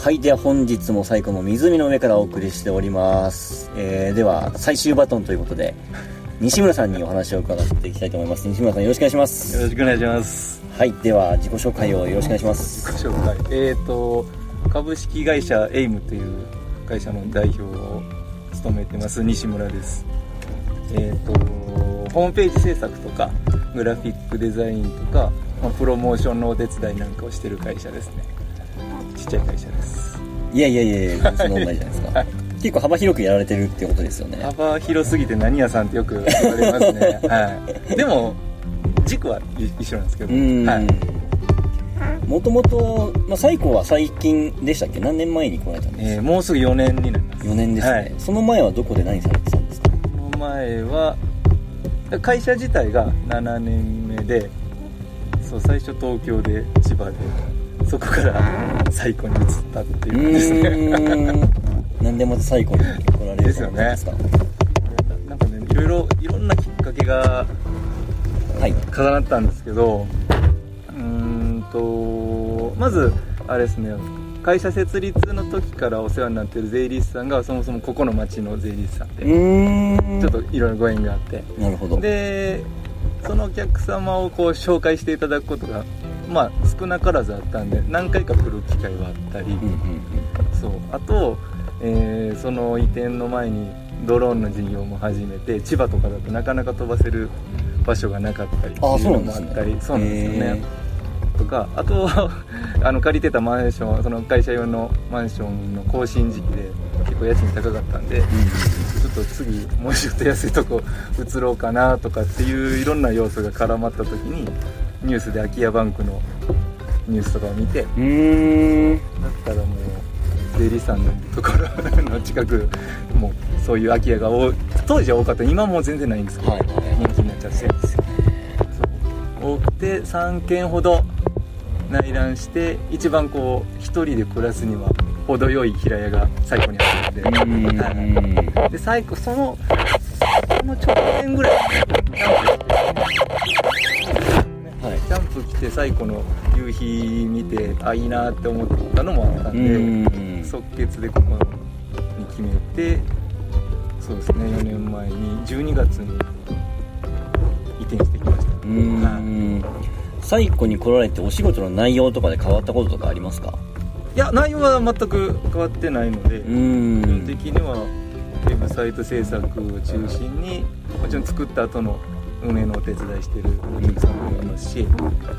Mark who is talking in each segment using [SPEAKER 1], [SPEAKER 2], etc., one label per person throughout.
[SPEAKER 1] はい。では本日も最高の湖の上からお送りしております。えー、では最終バトンということで、西村さんにお話を伺っていきたいと思います。西村さんよろしくお願いしま
[SPEAKER 2] よ
[SPEAKER 1] す。
[SPEAKER 2] ろしくお願いします。
[SPEAKER 1] はい。では自己紹介をよろしくお願いします。
[SPEAKER 2] 自己紹介。えっ、と、株式会社エイムという会社の代表を務めてます西村です。えっ、と、ホームページ制作とか、グラフィックデザインとか、まあプロモーションのお手伝いなんかをしてる会社ですね。ちっちゃい会社です。
[SPEAKER 1] いやいやいやいや、そんなじゃないですか。
[SPEAKER 2] はい
[SPEAKER 1] 結構幅広くやられてるってことですよね。
[SPEAKER 2] 幅広すぎて何屋さんってよく言われますね。はい。でも、軸は一緒なんですけど。はい。
[SPEAKER 1] もともと、まあ、最高は最近でしたっけ？何年前に来られたんですか、
[SPEAKER 2] えーもうすぐ4年になります。
[SPEAKER 1] 4年ですね、
[SPEAKER 2] はい
[SPEAKER 1] その前はどこで何されてたんですか？
[SPEAKER 2] この前は会社自体が7年目でそう最初東京で千葉でそこから最高に移ったっていう感じですね。
[SPEAKER 1] 何でまた最高に来られる
[SPEAKER 2] ですよね。なんかねいろいろいろんなきっかけが
[SPEAKER 1] はい。
[SPEAKER 2] 重なったんですけどうーんとまずあれですね会社設立の時からお世話になってる税理士さんがそもそもここの町の税理士さん
[SPEAKER 1] う
[SPEAKER 2] でちょっといろいろご縁があって。
[SPEAKER 1] なるほど。
[SPEAKER 2] でそのお客様をこう紹介していただくことがまあ少なからずあったんで何回か来る機会はあったり、そう。あと、えーその移転の前にドローンの事業も始めて千葉とかだとなかなか飛ばせる場所がなかったりって
[SPEAKER 1] あ
[SPEAKER 2] いうのもあったりそうなんですよ
[SPEAKER 1] へ
[SPEAKER 2] ねとかあと あの借りてたマンションその会社用のマンションの更新時期で結構家賃高かったんで、ちょっと次もうちょっと安いとこ移ろうかなとかっていういろんな要素が絡まった時にニュースで空き家バンクのニュースとかを見てだったらもう税理士さんのところの近くもうそういう空き家が多い当時は多かった。今はもう全然ないんですけど、
[SPEAKER 1] はい。はい
[SPEAKER 2] 人気になっちゃって。多くて3軒ほど内覧して一番こう一人で暮らすには程よい平屋が最後にあって
[SPEAKER 1] うーん。
[SPEAKER 2] はい。で最後そのその直前ぐらい
[SPEAKER 1] はい
[SPEAKER 2] キャンプ来て最後の夕日見てあいいなって思ったのもあった
[SPEAKER 1] うんーん。
[SPEAKER 2] 即決でここに決めてそうですね4年前に12月に移転してきました。
[SPEAKER 1] うーん最古に来られてお仕事の内容とかで変わったこととかありますか？
[SPEAKER 2] いや内容は全く変わってないので基本
[SPEAKER 1] ん
[SPEAKER 2] 的にはウェブサイト制作を中心にもちろん作った後の運営のお手伝いしてるお客様もいますし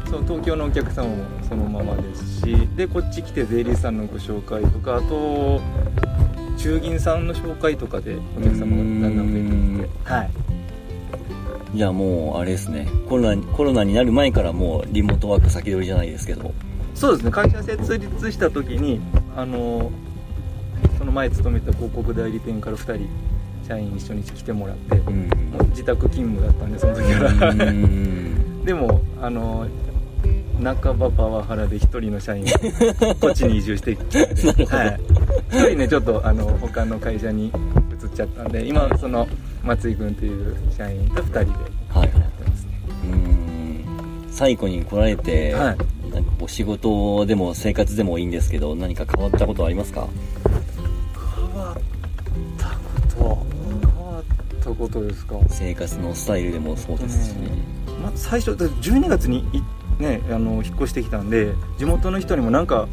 [SPEAKER 2] そう東京のお客様もそのままですしでこっち来て税理士さんのご紹介とかあと中銀さんの紹介とかでお客様がだんだん増えてきて。はい。
[SPEAKER 1] じゃあもうあれですね。コロナコロナになる前からもうリモートワーク先取りじゃないですけど。
[SPEAKER 2] そうですね。会社設立した時にあのその前勤めた広告代理店から2人社員一緒に来てもらって
[SPEAKER 1] うん。
[SPEAKER 2] 自宅勤務だったんでその時から。
[SPEAKER 1] うん。
[SPEAKER 2] でもあの半ばパワハラで一人の社員が こっちに移住してきて、はい、一人ねちょっとあの他の会社に移っちゃったんで今その松井君っていう社員と2人でやって
[SPEAKER 1] はい。はい
[SPEAKER 2] ますね。
[SPEAKER 1] うん。最古に来られて、
[SPEAKER 2] はい。
[SPEAKER 1] なんかお仕事でも生活でもいいんですけど何か変わったことはありますか？
[SPEAKER 2] ことですか？
[SPEAKER 1] 生活のスタイルでもそうですし、
[SPEAKER 2] まあ、最初だって12月にい、ね、あの引っ越してきたんで地元の人にもなんか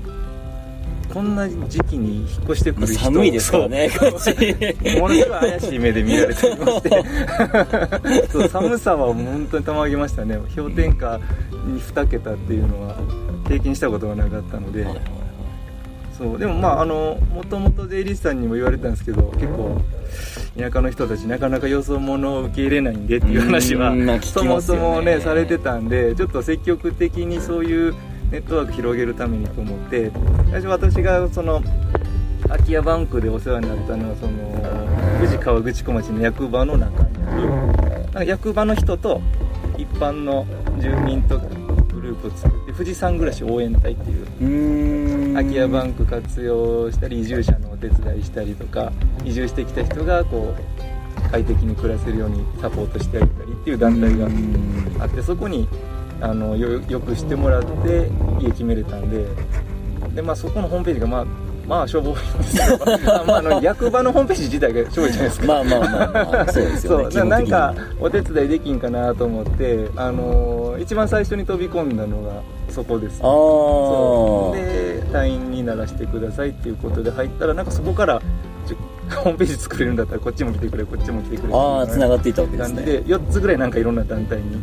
[SPEAKER 2] こんな時期に引っ越してく
[SPEAKER 1] まあ
[SPEAKER 2] る人
[SPEAKER 1] 寒いですからねこっち。
[SPEAKER 2] ものすごい怪しい目で見られていまして そう寒さは本当にたまげましたね。氷点下に2桁っていうのは経験したことがなかったので、そうでもまああのもともと税理士さんにも言われたんですけど結構田舎の人たちなかなかよそ者を受け入れないんでっていう話は
[SPEAKER 1] うんまあ聞き
[SPEAKER 2] そもそもねされてたんでちょっと積極的にそういうネットワーク広げるためにと思って最初私がその空き家バンクでお世話になったのはその富士河口湖町の役場の中にある役場の人と一般の住民とプを作って富士山暮らし応援隊っていう空き家バンク活用したり移住者のお手伝いしたりとか移住してきた人がこう快適に暮らせるようにサポートしてあげたりっていう団体があってそこにあのよよくしてもらって家決めれたんでで、まあ、そこのホームページがまあまあしょぼいんですよ。あまあ、あの役場のホームページ自体がしょぼいじゃないですか。
[SPEAKER 1] まあまあまあまあそうですよね。
[SPEAKER 2] そう。ななんかお手伝いできんかなと思ってあの一番最初に飛び込んだのがそこです
[SPEAKER 1] あ
[SPEAKER 2] そう。
[SPEAKER 1] あ
[SPEAKER 2] で隊員にならしてくださいっていうことで入ったらなんかそこからホームページ作れるんだったらこっちも来てくれこっちも来てくれ
[SPEAKER 1] ああつながっていたわけですね。
[SPEAKER 2] で4つぐらいなんかいろんな団体に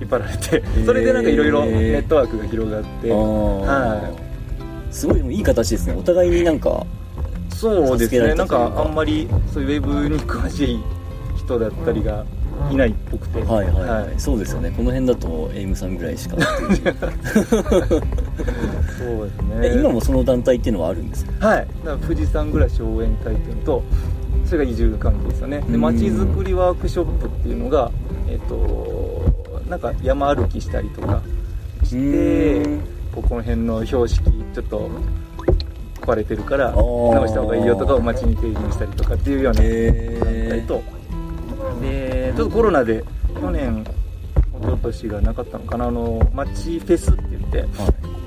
[SPEAKER 2] 引っ張られてそれでなんかいろいろネットワークが広がっては
[SPEAKER 1] すごいでもいい形ですね。お互いになんか
[SPEAKER 2] そうですね。なん
[SPEAKER 1] か
[SPEAKER 2] かあんまりそういうウェブに詳しい人だったりがいないっぽくて。
[SPEAKER 1] はいはい、はい。
[SPEAKER 2] はい
[SPEAKER 1] そうですよね。この辺だとエイムさんぐらいしか
[SPEAKER 2] そうですね。
[SPEAKER 1] え今もその団体っていうのはあるんですか？
[SPEAKER 2] はい。だから富士山暮らし応援隊っていうのとそれが移住関係ですよね。で
[SPEAKER 1] うん。
[SPEAKER 2] まちづくりワークショップっていうのがえっ、となんか山歩きしたりとかし
[SPEAKER 1] う
[SPEAKER 2] てここの辺の標識ちょっと壊れてるから直した方がいいよとかを街に提言したりとかっていうような
[SPEAKER 1] へ
[SPEAKER 2] 団体とでちょっとコロナで去年一昨年がなかったのかなあの街フェスって言って
[SPEAKER 1] はい。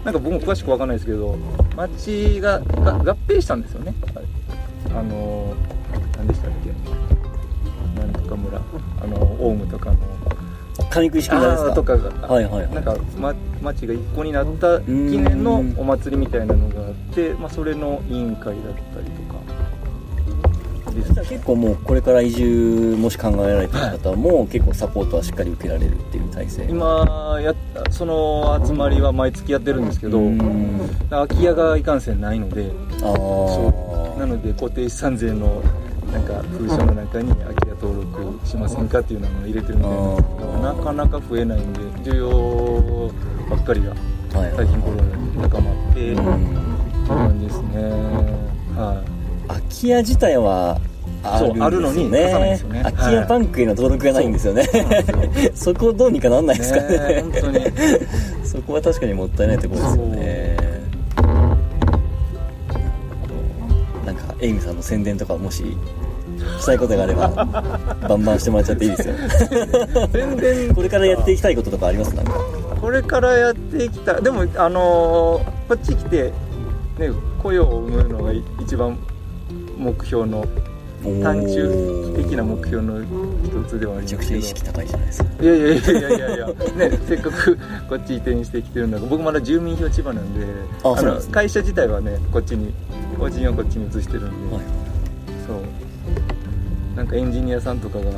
[SPEAKER 2] なんか僕も詳しくわかんないですけど町がが合併したんですよね。あの何でしたっけ。なんとか村。あのオウムとかの。
[SPEAKER 1] 上ですか？
[SPEAKER 2] とかが、
[SPEAKER 1] はいはいはい。
[SPEAKER 2] なんか、ま、町が一個になった記念のお祭りみたいなのがあって、まあ、それの委員会だったりで
[SPEAKER 1] 結構もうこれから移住もし考えられてる方も結構サポートはしっかり受けられるっていう体制。
[SPEAKER 2] 今やったその集まりは毎月やってるんですけど
[SPEAKER 1] うん。
[SPEAKER 2] 空き家がいかんせんないのでなので固定資産税のなんか封書の中に空き家登録しませんかっていうのを入れてるみたいな。んですけどなかなか増えないんで需要ばっかりが最近コロナで高まって
[SPEAKER 1] う
[SPEAKER 2] そうん。感じですね。は
[SPEAKER 1] 空き家自体はある
[SPEAKER 2] のに出さないんですよね。
[SPEAKER 1] 空き家バンクへの登録がないんですよね、
[SPEAKER 2] そうなんですよ。
[SPEAKER 1] そこどうにかなんない
[SPEAKER 2] い
[SPEAKER 1] ですかね。
[SPEAKER 2] ね本当に。
[SPEAKER 1] そこは確かにもったいないところですよね。なんかエイミさんの宣伝とかもししたいことがあればバンバンしてもらっちゃっていいですよ。
[SPEAKER 2] 全然
[SPEAKER 1] これからやっていきたいこととかあります？なんか。
[SPEAKER 2] これからやっていきたい。でもあのーこっち来てね雇用を生むのが一番目標の短中期的な目標の一つではあ
[SPEAKER 1] めちゃく
[SPEAKER 2] りますけど。
[SPEAKER 1] ちゃ意識高いじゃないですか。
[SPEAKER 2] いやいやいやいやいや。ねせっかくこっち移転してきてるんだから僕まだ住民票千葉なんで
[SPEAKER 1] あそうなんですね。
[SPEAKER 2] の会社自体はねこっちに法人はこっちに移してるんで、
[SPEAKER 1] はい。
[SPEAKER 2] そう。なんかエンジニアさんとかが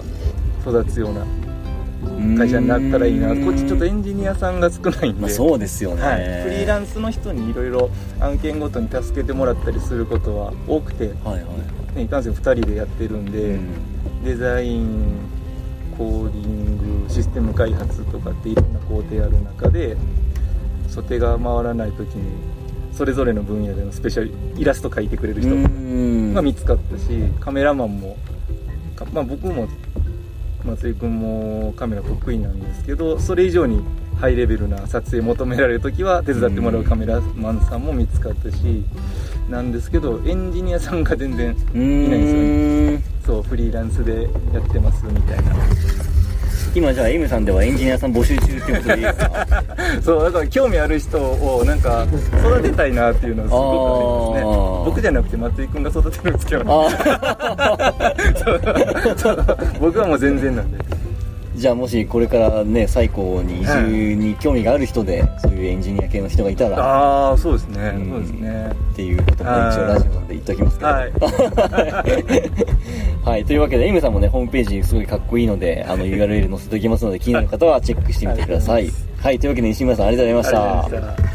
[SPEAKER 2] 育つような会社になったらいいな。こっちちょっとエンジニアさんが少ないんで、
[SPEAKER 1] まあ、そうですよね、
[SPEAKER 2] はい、フリーランスの人にいろいろ案件ごとに助けてもらったりすることは多くて、
[SPEAKER 1] はいはい。
[SPEAKER 2] ね、いかんせん2人でやってるんで、
[SPEAKER 1] うん。
[SPEAKER 2] デザインコーディングシステム開発とかっていろんな工程ある中で素手が回らない時にそれぞれの分野でのスペシャルイラスト描いてくれる人
[SPEAKER 1] うん。
[SPEAKER 2] が見つかったしカメラマンも、かまあ、僕も松井君もカメラ得意なんですけどそれ以上にハイレベルな撮影求められる時は手伝ってもらうカメラマンさんも見つかったしなんですけどエンジニアさんが全然
[SPEAKER 1] う
[SPEAKER 2] いないんですよね。
[SPEAKER 1] ん。
[SPEAKER 2] そうフリーランスでやってますみたいな
[SPEAKER 1] 今じゃあ M さんではエンジニアさん募集中ってことでいいですか？
[SPEAKER 2] そうだから興味ある人をなんか育てたいなっていうのはすごくありますね。僕じゃなくて松井君が育てるんですけど僕はもう全然なんで
[SPEAKER 1] じゃあもしこれからね最高に移住に興味がある人で、そういうエンジニア系の人がいたら
[SPEAKER 2] ああそうですね。
[SPEAKER 1] うん。
[SPEAKER 2] そうですね。
[SPEAKER 1] っていうことも一応ラジオなんで言っときますけど。
[SPEAKER 2] はい。
[SPEAKER 1] はい、というわけで M さんもねホームページすごいかっこいいのであの URL 載せておきますので気になる方はチェックしてみてください。
[SPEAKER 2] ありがとうご
[SPEAKER 1] はい。というわけで西村さんありがとうございました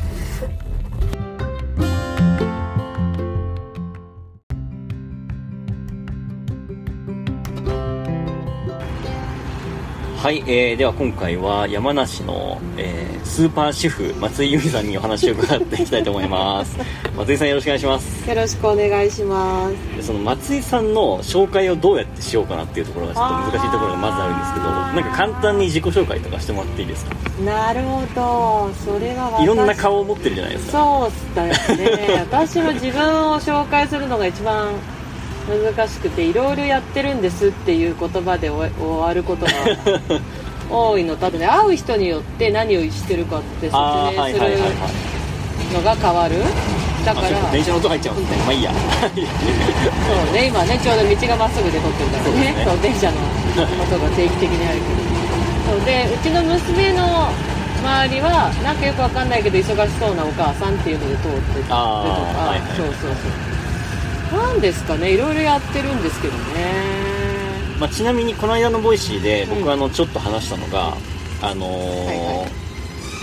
[SPEAKER 1] はい、えー、では今回は山梨の、えースーパー主婦松井由美さんにお話を伺っていきたいと思います 松井さんよろしくお願いします
[SPEAKER 3] よろしくお願いします。
[SPEAKER 1] でその松井さんの紹介をどうやってしようかなっていうところがちょっと難しいところがまずあるんですけどなんか簡単に自己紹介とかしてもらっていいですか？
[SPEAKER 3] なるほど。それは私
[SPEAKER 1] いろんな顔を持ってるじゃないですか
[SPEAKER 3] そうだよね。私は自分を紹介するのが一番難しくて、いろいろやってるんですっていう言葉で終わることが 多いの。と、あとね、会う人によって何をしてるかって説明するのが変わる。だから
[SPEAKER 1] 電車の音入っちゃうんですね。まあいいや。
[SPEAKER 3] そうね今ねちょうど道がまっすぐで撮ってるからね。
[SPEAKER 1] そ
[SPEAKER 3] そうう電車の音が定期的にあるけどそうでうちの娘の周りはなんかよくわかんないけど忙しそうなお母さんっていうので通ってたりとか、
[SPEAKER 1] あーはいはい。
[SPEAKER 3] そうそうそうなんですかね。いろいろやってるんですけどね。
[SPEAKER 1] まあ、ちなみにこの間の Voicy で僕
[SPEAKER 3] うん。
[SPEAKER 1] あのちょっと話したのが、あのー
[SPEAKER 3] はいはい。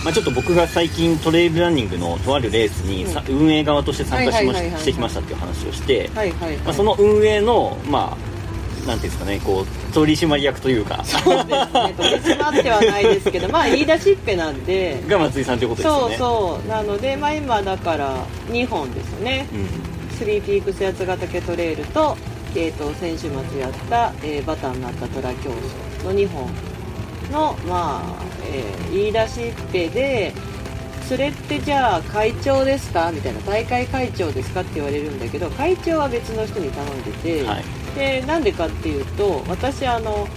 [SPEAKER 1] まあ、ちょっと僕が最近トレイルランニングのとあるレースにさ、運営側として参加しまししてきましたっていう話をして、
[SPEAKER 3] はいはいはい、
[SPEAKER 1] まあ、その運営のまあなんていうんですかねこう取締役というか。
[SPEAKER 3] そうですね。取り締まってはないですけど まあ言い出しっぺなんで。
[SPEAKER 1] が松井さんということですよ
[SPEAKER 3] そう
[SPEAKER 1] ね
[SPEAKER 3] そう。なのでまあ今だから2本ですよね。
[SPEAKER 1] うん
[SPEAKER 3] スリーピークス八ヶ岳トレイルと,、えー、と先週末やった、えーバターになったトラ競争の2本のまあ、えー言い出しっぺでそれってじゃあ会長ですか？みたいな大会会長ですかって言われるんだけど会長は別の人に頼んでて、
[SPEAKER 1] はい。
[SPEAKER 3] でなんでかっていうと私あの、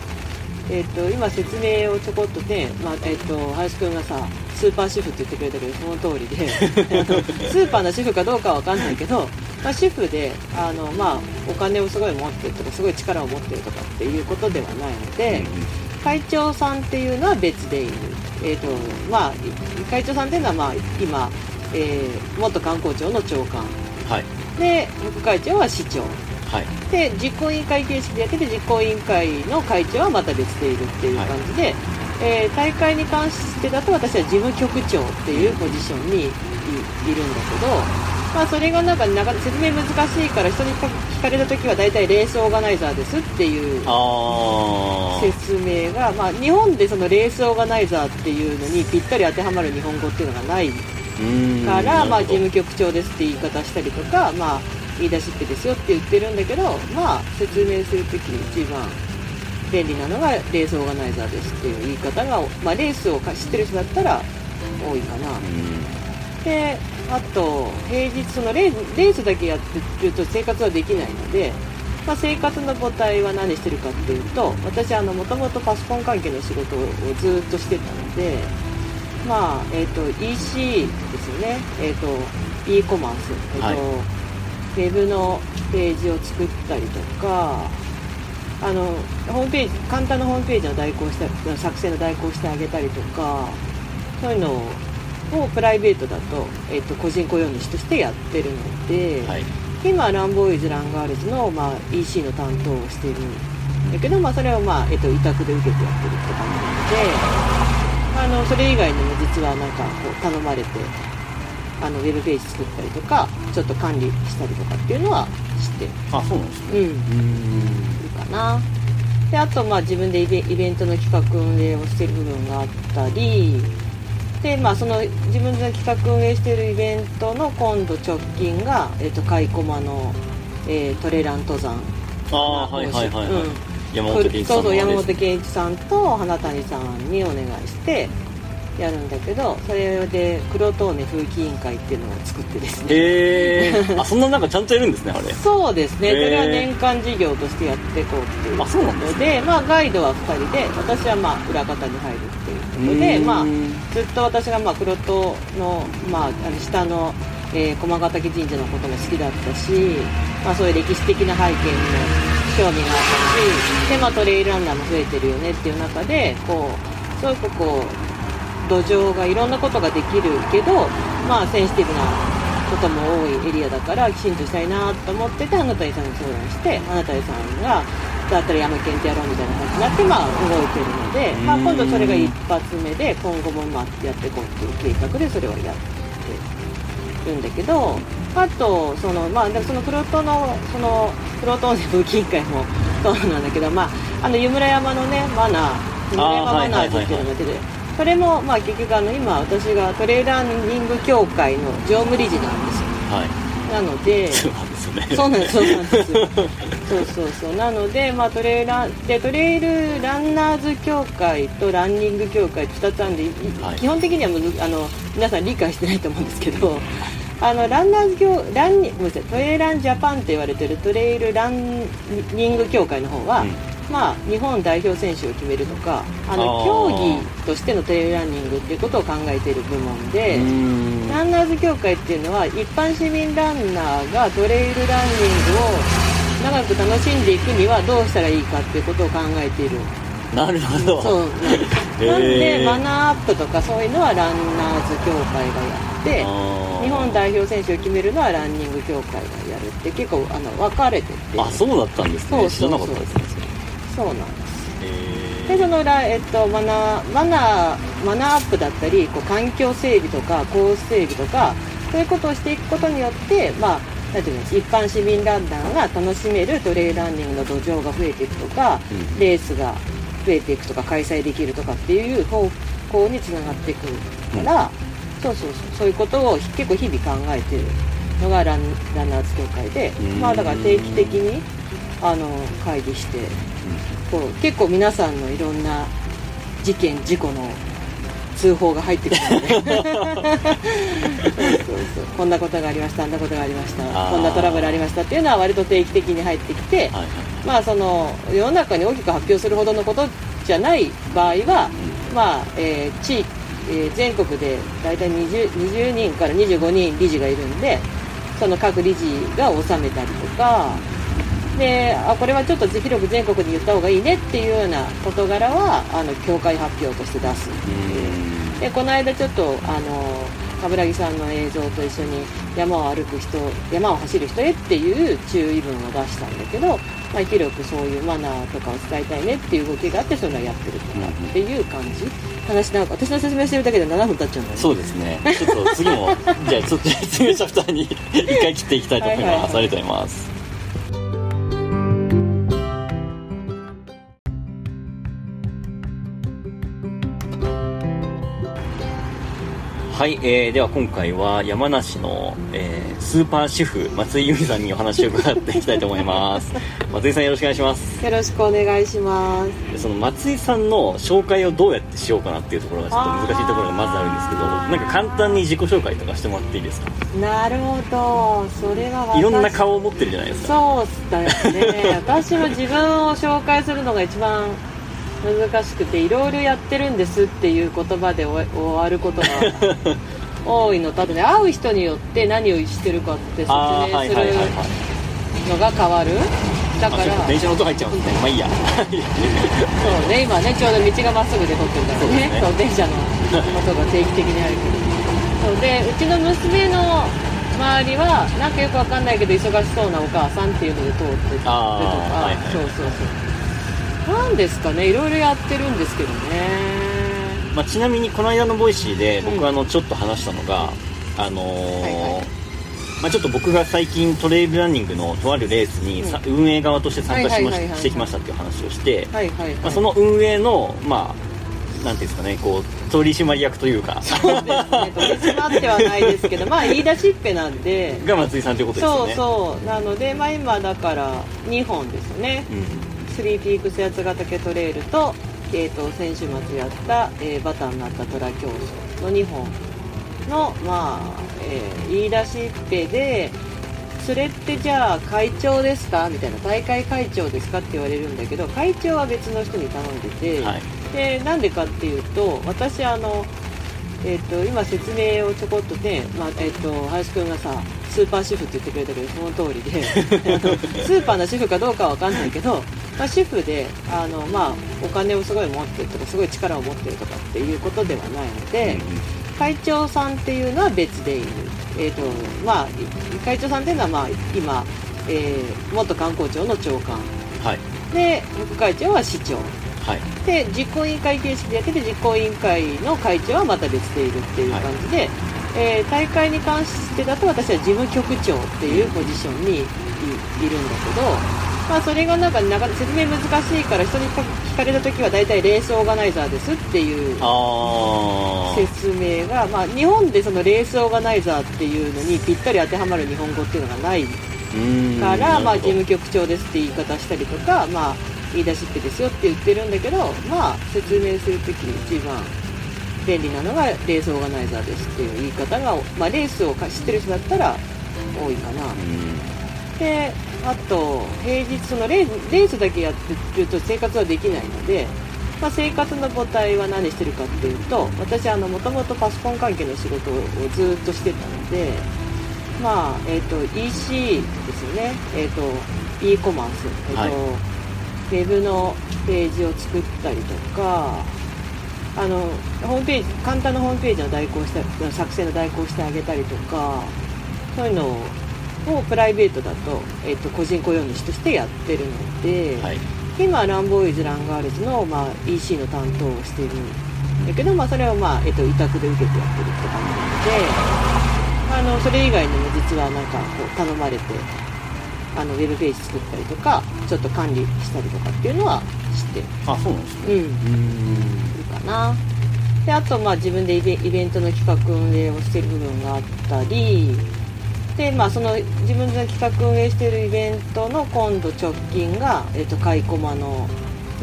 [SPEAKER 3] えー、と今説明をちょこっとね、まあえー、と林くんがさスーパー主婦って言ってくれたけどその通りで。スーパーの主婦かどうかは分かんないけど、まあ、主婦であの、まあ、お金をすごい持ってるとかすごい力を持ってるとかっていうことではないので、会長さんっていうのは別でいる、えーとまあ、い会長さんっていうのは、まあ、今、えー元観光庁の長官。
[SPEAKER 1] はい。
[SPEAKER 3] で副会長は市長
[SPEAKER 1] はい。
[SPEAKER 3] で実行委員会形式でやってて実行委員会の会長はまた別でいるっていう感じで、えー大会に関してだと私は事務局長っていうポジションにいいるんだけど、まあ、それがなんかなか説明難しいから人に聞かれた時は大体レースオーガナイザーですっていう説明が、まあ、日本でそのレースオーガナイザーっていうのにぴったり当てはまる日本語っていうのがないから、まあ、事務局長ですって言い方したりとか、まあ、言い出しっぺですよって言ってるんだけど、まあ、説明するときに一番便利なのがレースオーガナイザーですっていう言い方が、まあ、レースを知ってる人だったら多いかな。であと平日そのレースだけやってると生活はできないので、まあ、生活の母体は何してるかっていうと私あのもともとパソコン関係の仕事をずっとしてたのでまあえっ、と EC ですよね。えっ、と e コマース、えっと
[SPEAKER 1] はい
[SPEAKER 3] ウェブのページを作ったりとかあのホームページ簡単なホームページの代行した作成の代行してあげたりとかそういうのをプライベートだと,、えっと個人雇用主としてやってるので、
[SPEAKER 1] はい。
[SPEAKER 3] 今ランボーイズランガールズの、まあ、EC の担当をしてるんだけど、まあ、それを、まあえっと、委託で受けてやってるって感じなのであのそれ以外にも実はなんかこう頼まれてあのウェブページ作ったりとかちょっと管理したりとかっていうのはして
[SPEAKER 1] あそうなんですね。
[SPEAKER 3] うん。
[SPEAKER 1] うん。
[SPEAKER 3] いるかな。であとまあ自分でイベイベントの企画運営をしてる部分があったりでまあその自分で企画運営してるイベントの今度直近が、えっとカイコマの、えートレラン登山。
[SPEAKER 1] ああはいはいはいはい、
[SPEAKER 3] うん。
[SPEAKER 1] 山本健一さん
[SPEAKER 3] そうそう山本
[SPEAKER 1] 健
[SPEAKER 3] 健一さんと花谷さんにお願いしてやるんだけどそれで黒トーネ風紀委員会っていうのを作ってですね。
[SPEAKER 1] へえあそんななんかちゃんとやるんですねあれ。
[SPEAKER 3] そうですね、
[SPEAKER 1] へー。
[SPEAKER 3] それは年間事業としてやっていこうっていう
[SPEAKER 1] あそうなんです
[SPEAKER 3] ので、まあ、ガイドは2人で、私はまあ裏方に入るっていうことで、まあ、ずっと私がまあ黒戸の,、まあ、あの下の、えー駒ヶ岳神社のことも好きだったし、まあ、そういう歴史的な背景にも興味があったし、でまあ、トレイルランナーも増えてるよねっていう中で、こうすごくこう、土壌がいろんなことができるけど、まあ、センシティブなことも多いエリアだからきちんとしたいなと思ってて花谷さんに相談して花谷さんがだったら山県ってやろうみたいな感じになって、まあ、動いてるので、まあ、今度それが一発目で今後もまあやっていこうっていう計画でそれをやってるんだけどあとその、まあ、その黒トのその黒トの風紀委員会もそうなんだけど、まあ、あの湯村山のねマナー湯村山マナーズっていうのが出てるそれも、まあ、結局あの今私がトレイルランニング協会の常務理事なんですよ。
[SPEAKER 1] はい。
[SPEAKER 3] なので
[SPEAKER 1] そうなんですよね。
[SPEAKER 3] そうなんです。そうなんですよそうそう。そうなので、まあ、トレイランでトレイルランナーズ協会とランニング協会って2つあるんで、い
[SPEAKER 1] はい。
[SPEAKER 3] 基本的にはむずあの皆さん理解してないと思うんですけど あのランナーズ協ランニごめんなさいトレイランジャパンって言われてるトレイルランニング協会の方は、
[SPEAKER 1] うん
[SPEAKER 3] まあ、日本代表選手を決めるとかあの競技としてのトレイルランニングっていうことを考えている部門で、
[SPEAKER 1] うん。
[SPEAKER 3] ランナーズ協会っていうのは一般市民ランナーがトレイルランニングを長く楽しんでいくにはどうしたらいいかっていうことを考えている。
[SPEAKER 1] なるほど。
[SPEAKER 3] そうなんでマナーアップとかそういうのはランナーズ協会がやって日本代表選手を決めるのはランニング協会がやるって結構あの分かれてて。
[SPEAKER 1] あそうだったんですね。
[SPEAKER 3] そうそうそう。
[SPEAKER 1] 知らなかったですね
[SPEAKER 3] そうなんです。
[SPEAKER 1] へ
[SPEAKER 3] でそのら、えっと、マナーマナーマナーアップだったりこう環境整備とかコース整備とかそういうことをしていくことによって、まあ、なんていうの一般市民ランナーが楽しめるトレイルランニングの土壌が増えていくとか、
[SPEAKER 1] うん。
[SPEAKER 3] レースが増えていくとか開催できるとかっていう方向につながっていくから、そうそうそうそういうことを結構日々考えてるのがランランナーズ協会で
[SPEAKER 1] うん、
[SPEAKER 3] まあ、だから定期的にあの会議して。結構皆さんのいろんな事件事故の通報が入ってくるので。そうそうそう。こんなことがありましたあんなことがありましたこんなトラブルありましたっていうのは割と定期的に入ってきて、
[SPEAKER 1] はいはい
[SPEAKER 3] まあその世の中に大きく発表するほどのことじゃない場合は、まあえー地域、えー全国で大体 20, 20人から25人理事がいるんでその各理事が収めたりとかであこれはちょっと広く全国に言った方がいいねっていうような事柄はあの協会発表として出す
[SPEAKER 1] う。ん。
[SPEAKER 3] でこの間ちょっとあの冠城さんの映像と一緒に山を歩く人山を走る人へっていう注意文を出したんだけど、まあ、広くそういうマナーとかを伝えたいねっていう動きがあってそういうのをやってるとかっていう感じ。話なんか私の説明してるだけで7分経っちゃうんだよね。
[SPEAKER 1] そうですね。ちょっと次もじゃあちょっと説明チャプターに一回切っていきたいと思います、
[SPEAKER 3] はいはいはい。
[SPEAKER 1] ありがとうございますはい、えー、では今回は山梨の、えースーパー主婦松井由美さんにお話を伺っていきたいと思います。松井さんよろしくお願いします。
[SPEAKER 3] よろしくお願いします。
[SPEAKER 1] でその松井さんの紹介をどうやってしようかなっていうところがちょっと難しいところがまずあるんですけどなんか簡単に自己紹介とかしてもらっていいですか？
[SPEAKER 3] なるほど。それは私
[SPEAKER 1] いろんな顔を持ってるじゃないですか。
[SPEAKER 3] そうだよね。私も自分を紹介するのが一番難しくていろいろやってるんですっていう言葉で終わることが 多いのとあとね会う人によって何をしてるかって説明するのが変わる。だから
[SPEAKER 1] 電車の音入っちゃうんですね。まあいいや。
[SPEAKER 3] そうね今ねちょうど道がまっすぐで撮ってるからね。
[SPEAKER 1] ね。
[SPEAKER 3] そう電車の音が定期的にあるけど。そうでうちの娘の周りはなんかよくわかんないけど忙しそうなお母さんっていうので通ってるとか、
[SPEAKER 1] はいはい。
[SPEAKER 3] そうそうそうなんですかね。いろいろやってるんですけどね。
[SPEAKER 1] まあ、ちなみにこの間の Voicy で僕
[SPEAKER 3] うん。
[SPEAKER 1] あのちょっと話したのが、あのー
[SPEAKER 3] はいはい。
[SPEAKER 1] まあ、ちょっと僕が最近トレイルランニングのとあるレースにさ、運営側として参加しましてきましたっていう話をして、
[SPEAKER 3] はいはいはい、
[SPEAKER 1] まあ、その運営のまあなんていうんですかねこう取締役というか。
[SPEAKER 3] そうですね。取り締まってはないですけど まあ言い出しっぺなんで。
[SPEAKER 1] が松井さんということですよ
[SPEAKER 3] そう
[SPEAKER 1] ね
[SPEAKER 3] そう。なのでまあ今だから2本ですよね。
[SPEAKER 1] うん
[SPEAKER 3] スリーピークス八ヶ岳トレイルと,、えー、と先週末やった、えーバターになった虎競争の2本の、まあえー言い出しっぺでそれってじゃあ会長ですか？みたいな大会会長ですかって言われるんだけど会長は別の人に頼んでて、
[SPEAKER 1] はい。
[SPEAKER 3] でなんでかっていうと私あの、えー、と今説明をちょこっとね、まあえー、と林くんがさスーパー主婦って言ってくれたけどその通りで スーパーの主婦かどうかは分かんないけど、まあ、主婦であの、まあ、お金をすごい持ってるとかすごい力を持ってるとかっていうことではないので、会長さんっていうのは別でいる、えーとまあ、い会長さんっていうのは、まあ、今、えー元観光庁の長官。
[SPEAKER 1] はい。
[SPEAKER 3] で副会長は市長。
[SPEAKER 1] はい。
[SPEAKER 3] で実行委員会形式でやってて実行委員会の会長はまた別でいるっていう感じで、えー大会に関してだと私は事務局長っていうポジションにいいるんだけど、まあ、それがなんかなか説明難しいから人に聞かれた時は大体レースオーガナイザーですっていう説明が、まあ、日本でそのレースオーガナイザーっていうのにぴったり当てはまる日本語っていうのがないから、まあ、事務局長ですって言い方したりとか、まあ、言い出しっぺですよって言ってるんだけど、まあ、説明するときに一番便利なのがレースオーガナイザーですっていう言い方が、まあ、レースを知ってる人だったら多いかな。であと平日そのレーレースだけやってると生活はできないので、まあ、生活の母体は何してるかっていうと私もともとパソコン関係の仕事をずっとしてたのでまあえーと、EC ですよね、えーと、e コマース、えーと、はい、ウェブのページを作ったりとかあのホームページ簡単なホームページの代行した作成の代行してあげたりとかそういうのをプライベートだと,、えーと、個人雇用主としてやってるので、はい、今ランボーイズランガールズの、まあ、EC の担当をしているんだけど、まあ、それを、まあえーと、委託で受けてやってるって感じなのであのそれ以外にも実はなんかこう頼まれてあのウェブページ作ったりとかちょっと管理したりとかっていうのはして。
[SPEAKER 1] あそうなんですね。うん。
[SPEAKER 3] いるかな。であとまあ自分でイベイベントの企画運営をしてる部分があったりでまあその自分で企画運営しているイベントの今度直近が、えーと、カイコマの、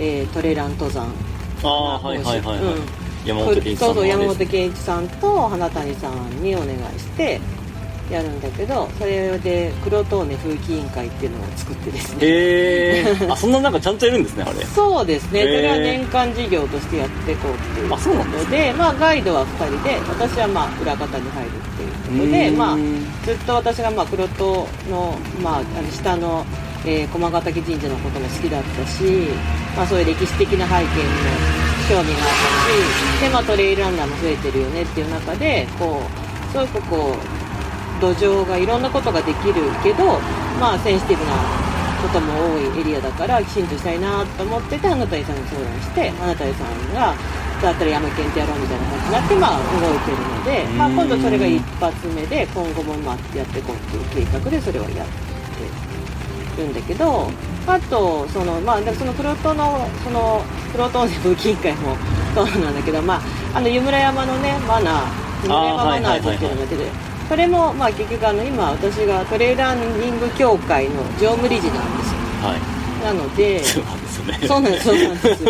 [SPEAKER 3] えー、トレラン登山。
[SPEAKER 1] ああはいはいはい、はい、うん、
[SPEAKER 3] 山本健一さんそうそう山本健一さんと花谷さんにお願いしてやるんだけどそれで黒トーネ風紀委員会っていうのを作ってですね。
[SPEAKER 1] へえー、あそんななんかちゃんとやるんですねあれ。
[SPEAKER 3] そうですね。それは年間事業としてやっていこうっていうことで、ね、まあガイドは2人で私はまあ裏方に入るっていうことでまあずっと私がまあ黒トの,、まあ、あの下の、えー、駒ヶ岳神社のことも好きだったし、まあ、そういう歴史的な背景にも興味があったしで、まあ、トレイルランナーも増えてるよねっていう中でこうすごくこう土壌がいろんなことができるけど、まあ、センシティブなことも多いエリアだからきちんとしたいなと思ってて花谷さんに相談して花谷さんがだったら山県ってやろうみたいな感じになって、まあ、動いてるので、まあ、今度それが一発目で今後もまあやっていこうっていう計画でそれはやってるんだけどあとその、まあ、そのプロトのそのプロトン武器委員会もそうなんだけど、まあ、あの湯村山のねマナー湯村山マナーズっていうのが出て、はいはいはいはいそれもまあ結局あの今私がトレーランニング協会の常務理事なんですよ、はい、なので
[SPEAKER 1] そうなんですね。
[SPEAKER 3] そうなんです。そうなんです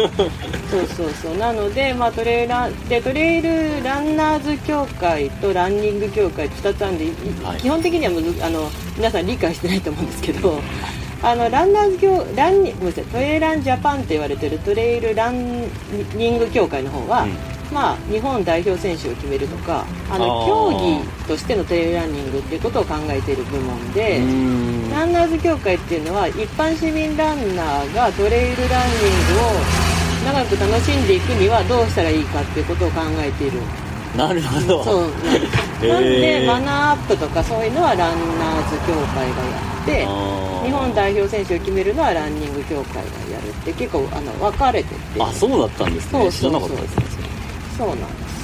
[SPEAKER 3] そうそう。そうなので、まあ、トレーランでトレイルランナーズ協会とランニング協会2つあるんで、はい、基本的にはあの皆さん理解してないと思うんですけどあのランナーズ協ランニごめんなさいトレイランジャパンって言われてるトレイルランニング協会の方は、うんまあ、日本代表選手を決めるとかあの競技としてのトレイルランニングっていうことを考えている部門でランナーズ協会っていうのは一般市民ランナーがトレイルランニングを長く楽しんでいくにはどうしたらいいかっていうことを考えている。
[SPEAKER 1] なるほど。
[SPEAKER 3] そう。なんでマナーアップとかそういうのはランナーズ協会がやって日本代表選手を決めるのはランニング協会がやるって結構あの分かれてて
[SPEAKER 1] あそうだったんですねそうそうそう知らなかったですね
[SPEAKER 3] そうなんです。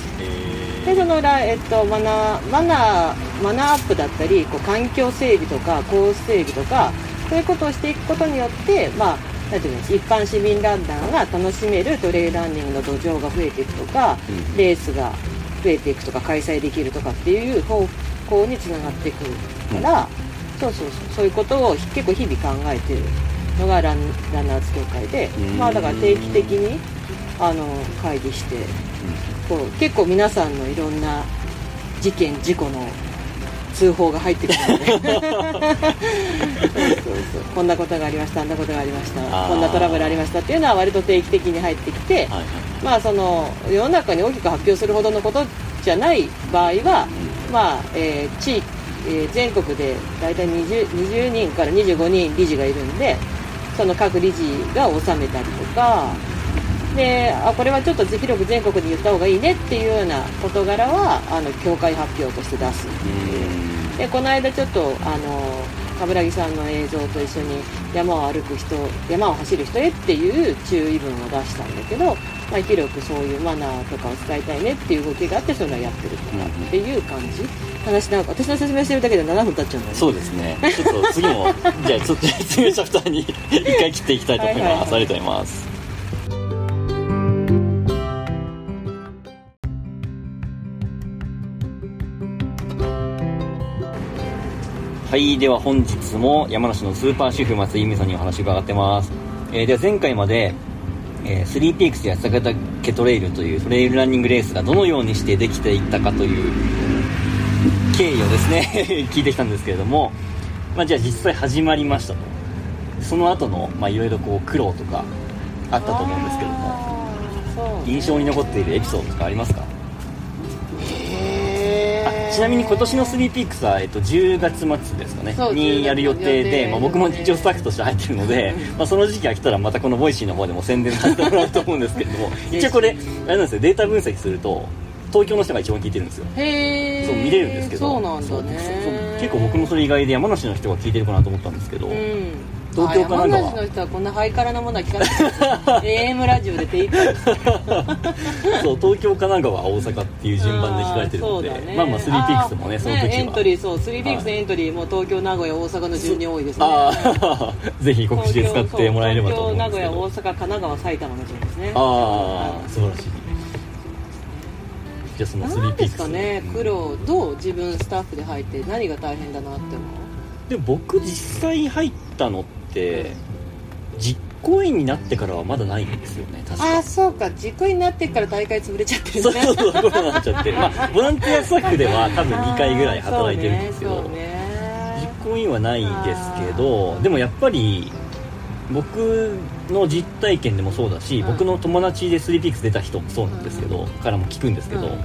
[SPEAKER 3] でそのえっと、マナーマナーマナーアップだったりこう環境整備とかコース整備とかそういうことをしていくことによって、まあ、なんていうの一般市民ランナーが楽しめるトレイルランニングの土壌が増えていくとか、うん、レースが増えていくとか開催できるとかっていう方向につながっていくから、うん、そうそうそうそういうことを結構日々考えてるのがランランナーズ協会で、まあだから定期的にあの会議してこう結構皆さんのいろんな事件事故の通報が入ってくるので。そうそうそうこんなことがありましたあんなことがありましたこんなトラブルありましたっていうのは割と定期的に入ってきて、はいはい、まあその世の中に大きく発表するほどのことじゃない場合は、うん、まあ、えー、地域、えー、全国で大体 20, 20人から25人理事がいるんでその各理事が収めたりとかであこれはちょっと広く全国に言った方がいいねっていうような事柄はあの協会発表として出す。でこの間ちょっとあの冠城さんの映像と一緒に山を歩く人山を走る人へっていう注意文を出したんだけど、まあ、広くそういうマナーとかを伝えたいねっていう動きがあってそういうのをやってるとかっていう感じ、話なんか私の説明してるだけで7分経っちゃうんだ
[SPEAKER 1] ね。そうですね。ちょっと次もじゃあちょっと説明チャプターに 一回切っていきたいと思います、はいはいはい、ありがとうございますはい。では本日も山梨のスーパー主婦松井由美さんにお話を伺ってます。えー、では前回まで、えー、スリーピークスや坂岳トレイルというトレイルランニングレースがどのようにしてできていったかという経緯をですね 聞いてきたんですけれども、まあ、じゃあ実際始まりましたとその後のまあいろいろこう苦労とかあったと思うんですけども
[SPEAKER 3] ね
[SPEAKER 1] 印象に残っているエピソードとかありますか？ちなみに今年の3ピークスは、えっと、10月末ですかねにやる予定
[SPEAKER 3] 10月予
[SPEAKER 1] で、
[SPEAKER 3] 定
[SPEAKER 1] まあ、僕も一応スタッフとして入ってるので、まあ、その時期が来たらまたこのボイシーの方でも宣伝させてもらうと思うんですけれども一応これあれなんですよデータ分析すると東京の人が一番聞いてるんですよ。
[SPEAKER 3] へえ
[SPEAKER 1] そう見れるんですけど
[SPEAKER 3] そうなんだね。
[SPEAKER 1] 結構僕もそれ意外で山梨の人が聞いてるかなと思ったんですけど、
[SPEAKER 3] うん
[SPEAKER 1] 東京かなん
[SPEAKER 3] 山梨の人はこんなハイカラなものは聞かない AM ラジオで手一杯
[SPEAKER 1] そう東京神奈川大阪っていう順番で聞かれてるので、
[SPEAKER 3] ね。
[SPEAKER 1] まあまあ3ピークスもねその時は、
[SPEAKER 3] エントリーそう3ピークスエントリーも東京名古屋大阪の順に多いですね。
[SPEAKER 1] ああ ぜひ告知で使ってもらえればと思うんです。け ど
[SPEAKER 3] 東京名古屋大阪神奈川埼玉の順ですね。
[SPEAKER 1] ああ素晴らしい。じゃあその3
[SPEAKER 3] 何で
[SPEAKER 1] ピークス。
[SPEAKER 3] すかね。苦労どう自分スタッフで入って何が大変だなって思う？
[SPEAKER 1] でも僕実際入ったのって実行委員になってからはまだないんですよね確か。
[SPEAKER 3] ああそうか。実行になってから大会潰れちゃってるね。
[SPEAKER 1] そうそうそうコロナになっちゃってる。まあボランティアスタッフでは多分2回ぐらい働いてるんですけど、
[SPEAKER 3] そうね。
[SPEAKER 1] 実行委員はないですけどでもやっぱり僕の実体験でもそうだし、
[SPEAKER 3] うん。
[SPEAKER 1] 僕の友達でスリーピークス出た人もそうなんですけど、からも聞くんですけど、
[SPEAKER 3] うん。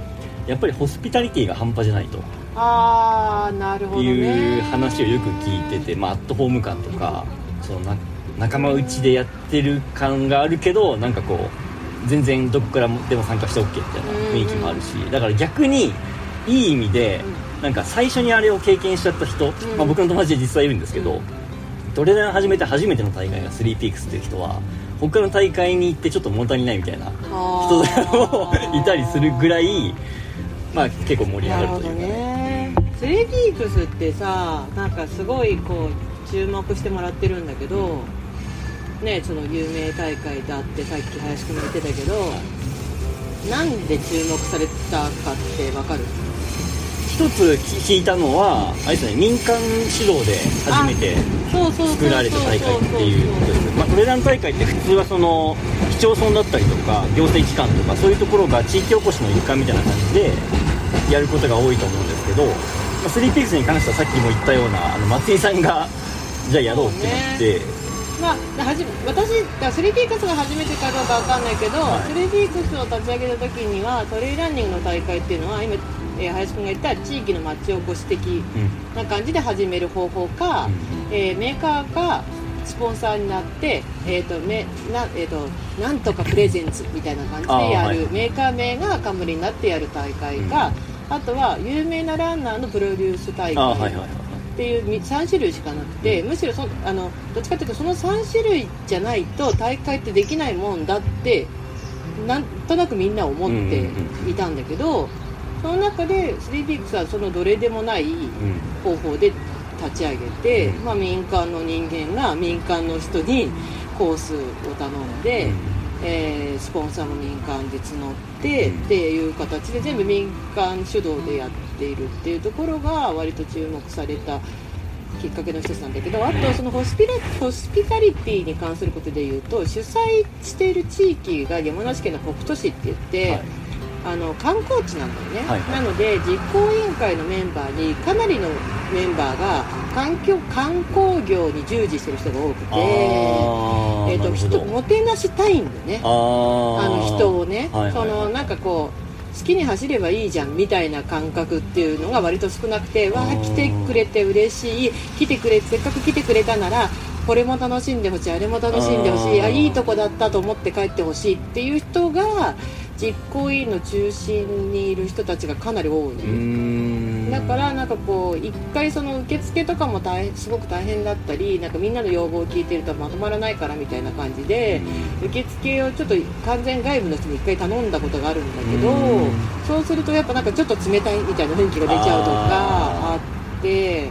[SPEAKER 1] やっぱりホスピタリティが半端じゃないと。
[SPEAKER 3] ああなるほどね。
[SPEAKER 1] いう話をよく聞いてて、まあ、アットホーム感とかそのな仲間内でやってる感があるけどなんかこう全然どこからでも参加して OK みたいな雰囲気もあるしだから逆にいい意味でなんか最初にあれを経験しちゃった人、
[SPEAKER 3] ん。
[SPEAKER 1] まあ、僕の友達で実際いるんですけど、
[SPEAKER 3] うん。
[SPEAKER 1] トレラン始めて初めての大会が3ピークスっていう人は他の大会に行ってちょっと物足りないみたいな人もいたりするぐらい、まあ、結構盛り上が
[SPEAKER 3] なる
[SPEAKER 1] というかね。
[SPEAKER 3] ね。スリーピークスってさなんかすごいこう注目してもらってるんだけどねその有名大会だってさっき林くんも言ってたけどなんで注目されたかってわかる？
[SPEAKER 1] 一つ聞いたのはあれですね民間主導で初めて作られた大会っていうことです。まあトレラン大会って普通はその市町村だったりとか行政機関とかそういうところが地域おこしの一環みたいな感じでやることが多いと思うんですけど、まあ、スリーピークスに関してはさっきも言ったようなあの松井さんがじゃあやろうってなって、
[SPEAKER 3] まあ、はじ私だスリーピークスが初めてかどうかわかんないけど、
[SPEAKER 1] はい。
[SPEAKER 3] スリーピークスを立ち上げた時にはトレイランニングの大会っていうのは今、えー林くんが言った地域の町おこし的
[SPEAKER 1] うん
[SPEAKER 3] な感じで始める方法か、
[SPEAKER 1] うん
[SPEAKER 3] えーメーカーがスポンサーになって、えーとめなえー、となんとかプレゼンツみたいな感じでやる、
[SPEAKER 1] はい。
[SPEAKER 3] メーカー名が冠になってやる大会か、あとは有名なランナーのプロデュース大会、っていう3種類しかなくて、むしろそあのどっちかというとその3種類じゃないと大会ってできないもんだってなんとなくみんな思っていたんだけど、その中で 3DX はそのどれでもない
[SPEAKER 1] うん。
[SPEAKER 3] 方法で立ち上げて、
[SPEAKER 1] うん。
[SPEAKER 3] まあ、民間の人間が民間の人にコースを頼んで。えースポンサーも民間で募って、
[SPEAKER 1] うん。
[SPEAKER 3] っていう形で全部民間主導でやっているっていうところが割と注目されたきっかけの一つなんだけどあとそのホスピラホスピタリティに関することでいうと主催している地域が山梨県の北杜市って言って、
[SPEAKER 1] はい
[SPEAKER 3] あの観光地なんだよね、
[SPEAKER 1] はいはい。
[SPEAKER 3] なので実行委員会のメンバーにかなりのメンバーが環境観光業に従事してる人が多くて。えー、と人もてなしたいんだよね。
[SPEAKER 1] あ
[SPEAKER 3] の人をね、
[SPEAKER 1] はいはいはい。
[SPEAKER 3] そのなんかこう好きに走ればいいじゃんみたいな感覚っていうのが割と少なくてわあ来てくれて嬉しい。来てくれせっかく来てくれたならこれも楽しんでほしいあれも楽しんでほしい
[SPEAKER 1] あ
[SPEAKER 3] いいとこだったと思って帰ってほしいっていう人が実行委員の中心にいる人たちがかなり多い。だからなんかこう一回その受付とかも大変すごく大変だったりなんかみんなの要望を聞いてるとまとまらないからみたいな感じで受付をちょっと完全外部の人に一回頼んだことがあるんだけど
[SPEAKER 1] うん。
[SPEAKER 3] そうするとやっぱなんかちょっと冷たいみたいな雰囲気が出ちゃうとか
[SPEAKER 1] あ
[SPEAKER 3] あって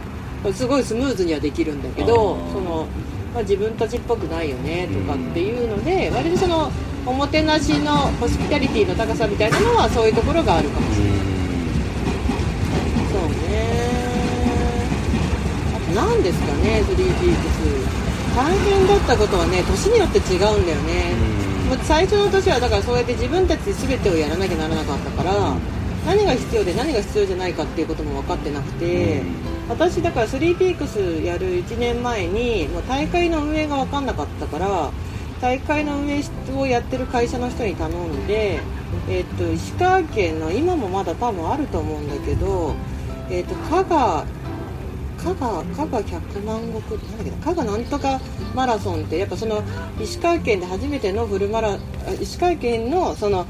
[SPEAKER 3] すごいスムーズにはできるんだけどその、まあ、自分たちっぽくないよねとかっていうので割とそのおもてなしのホスピタリティの高さみたいなのはそういうところがあるかもしれない。そうね。あと何ですかね3ピークス。大変だったことはね年によって違うんだよね。もう最初の年はだからそうやって自分たちで全てをやらなきゃならなかったから何が必要で何が必要じゃないかっていうことも分かってなくて私だから3ピークスやる1年前にもう大会の運営が分かんなかったから大会の運営をやってる会社の人に頼んで、えっと石川県の今もまだ多分あると思うんだけど、えっと加賀加賀加賀百万石なんだっけ加賀なんとかマラソンってやっぱその石川県で初めてのフルマラ石川県のその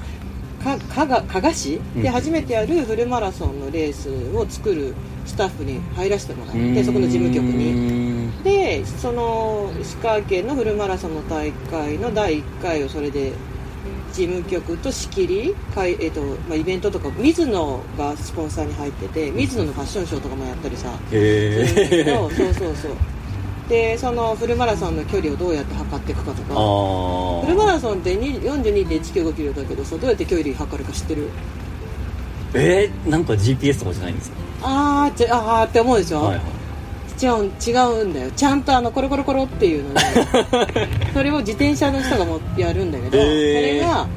[SPEAKER 3] か加賀加賀市で初めてやるフルマラソンのレースを作るスタッフに入らせてもらってそこの事務局に。
[SPEAKER 1] に
[SPEAKER 3] でその石川県のフルマラソンの大会の第1回をそれで事務局と仕切りかい、えっとまあ、イベントとか水野がスポンサーに入ってて水野のファッションショーとかもやったりさ
[SPEAKER 1] え
[SPEAKER 3] どそうそうそうでそのフルマラソンの距離をどうやって測っていくかと
[SPEAKER 1] あ
[SPEAKER 3] か。
[SPEAKER 1] あ
[SPEAKER 3] フルマラソンってに42.195キロだけどさどうやって距離測るか知ってる？
[SPEAKER 1] えー、なんか GPS とかじゃないんですか？
[SPEAKER 3] あーあーって思うでしょ、
[SPEAKER 1] はいはい。
[SPEAKER 3] 違う違うんだよ。ちゃんとあのコロコロコロっていうので それを自転車の人がもやるんだけど、
[SPEAKER 1] へー。
[SPEAKER 3] それが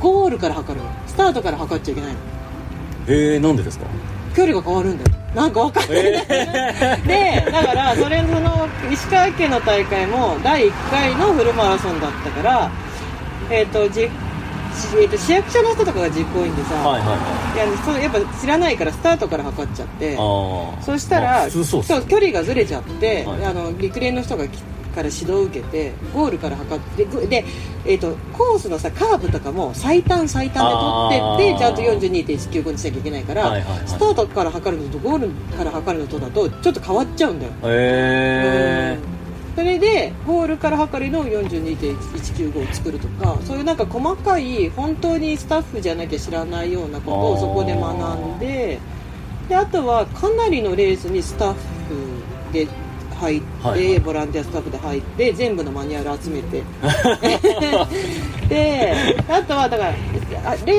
[SPEAKER 3] ゴールから測るの。スタートから測っちゃいけないの。
[SPEAKER 1] えー、なんでですか？
[SPEAKER 3] 距離が変わるんだよなんか分かんない、でだからそれその石川県の大会も第1回のフルマラソンだったからえっ、とじえーと市役所の人とかが実行委員でさ、
[SPEAKER 1] はいはいはい。
[SPEAKER 3] やそうやっぱ知らないからスタートから測っちゃって
[SPEAKER 1] ああ
[SPEAKER 3] そした
[SPEAKER 1] まあ
[SPEAKER 3] ら
[SPEAKER 1] 普通そう
[SPEAKER 3] 距離がずれちゃって、
[SPEAKER 1] はい
[SPEAKER 3] あの陸連の人がきから指導を受けてゴールから測ってぐで、えー、とコースのさカーブとかも最短最短で取ってってちゃんと42.195にしなきゃいけないから、
[SPEAKER 1] はいはいはい。
[SPEAKER 3] スタートから測るのとゴールから測るのとだとちょっと変わっちゃうんだよ、
[SPEAKER 1] へえ
[SPEAKER 3] うん。それでゴールから測るのを42.195を作るとかそういうなんか細かい本当にスタッフじゃなきゃ知らないようなことをそこで学んでであとはかなりのレースにスタッフで入って、
[SPEAKER 1] はいはい。
[SPEAKER 3] ボランティアスタッフで入って全部のマニュアル集めて。であとはだから選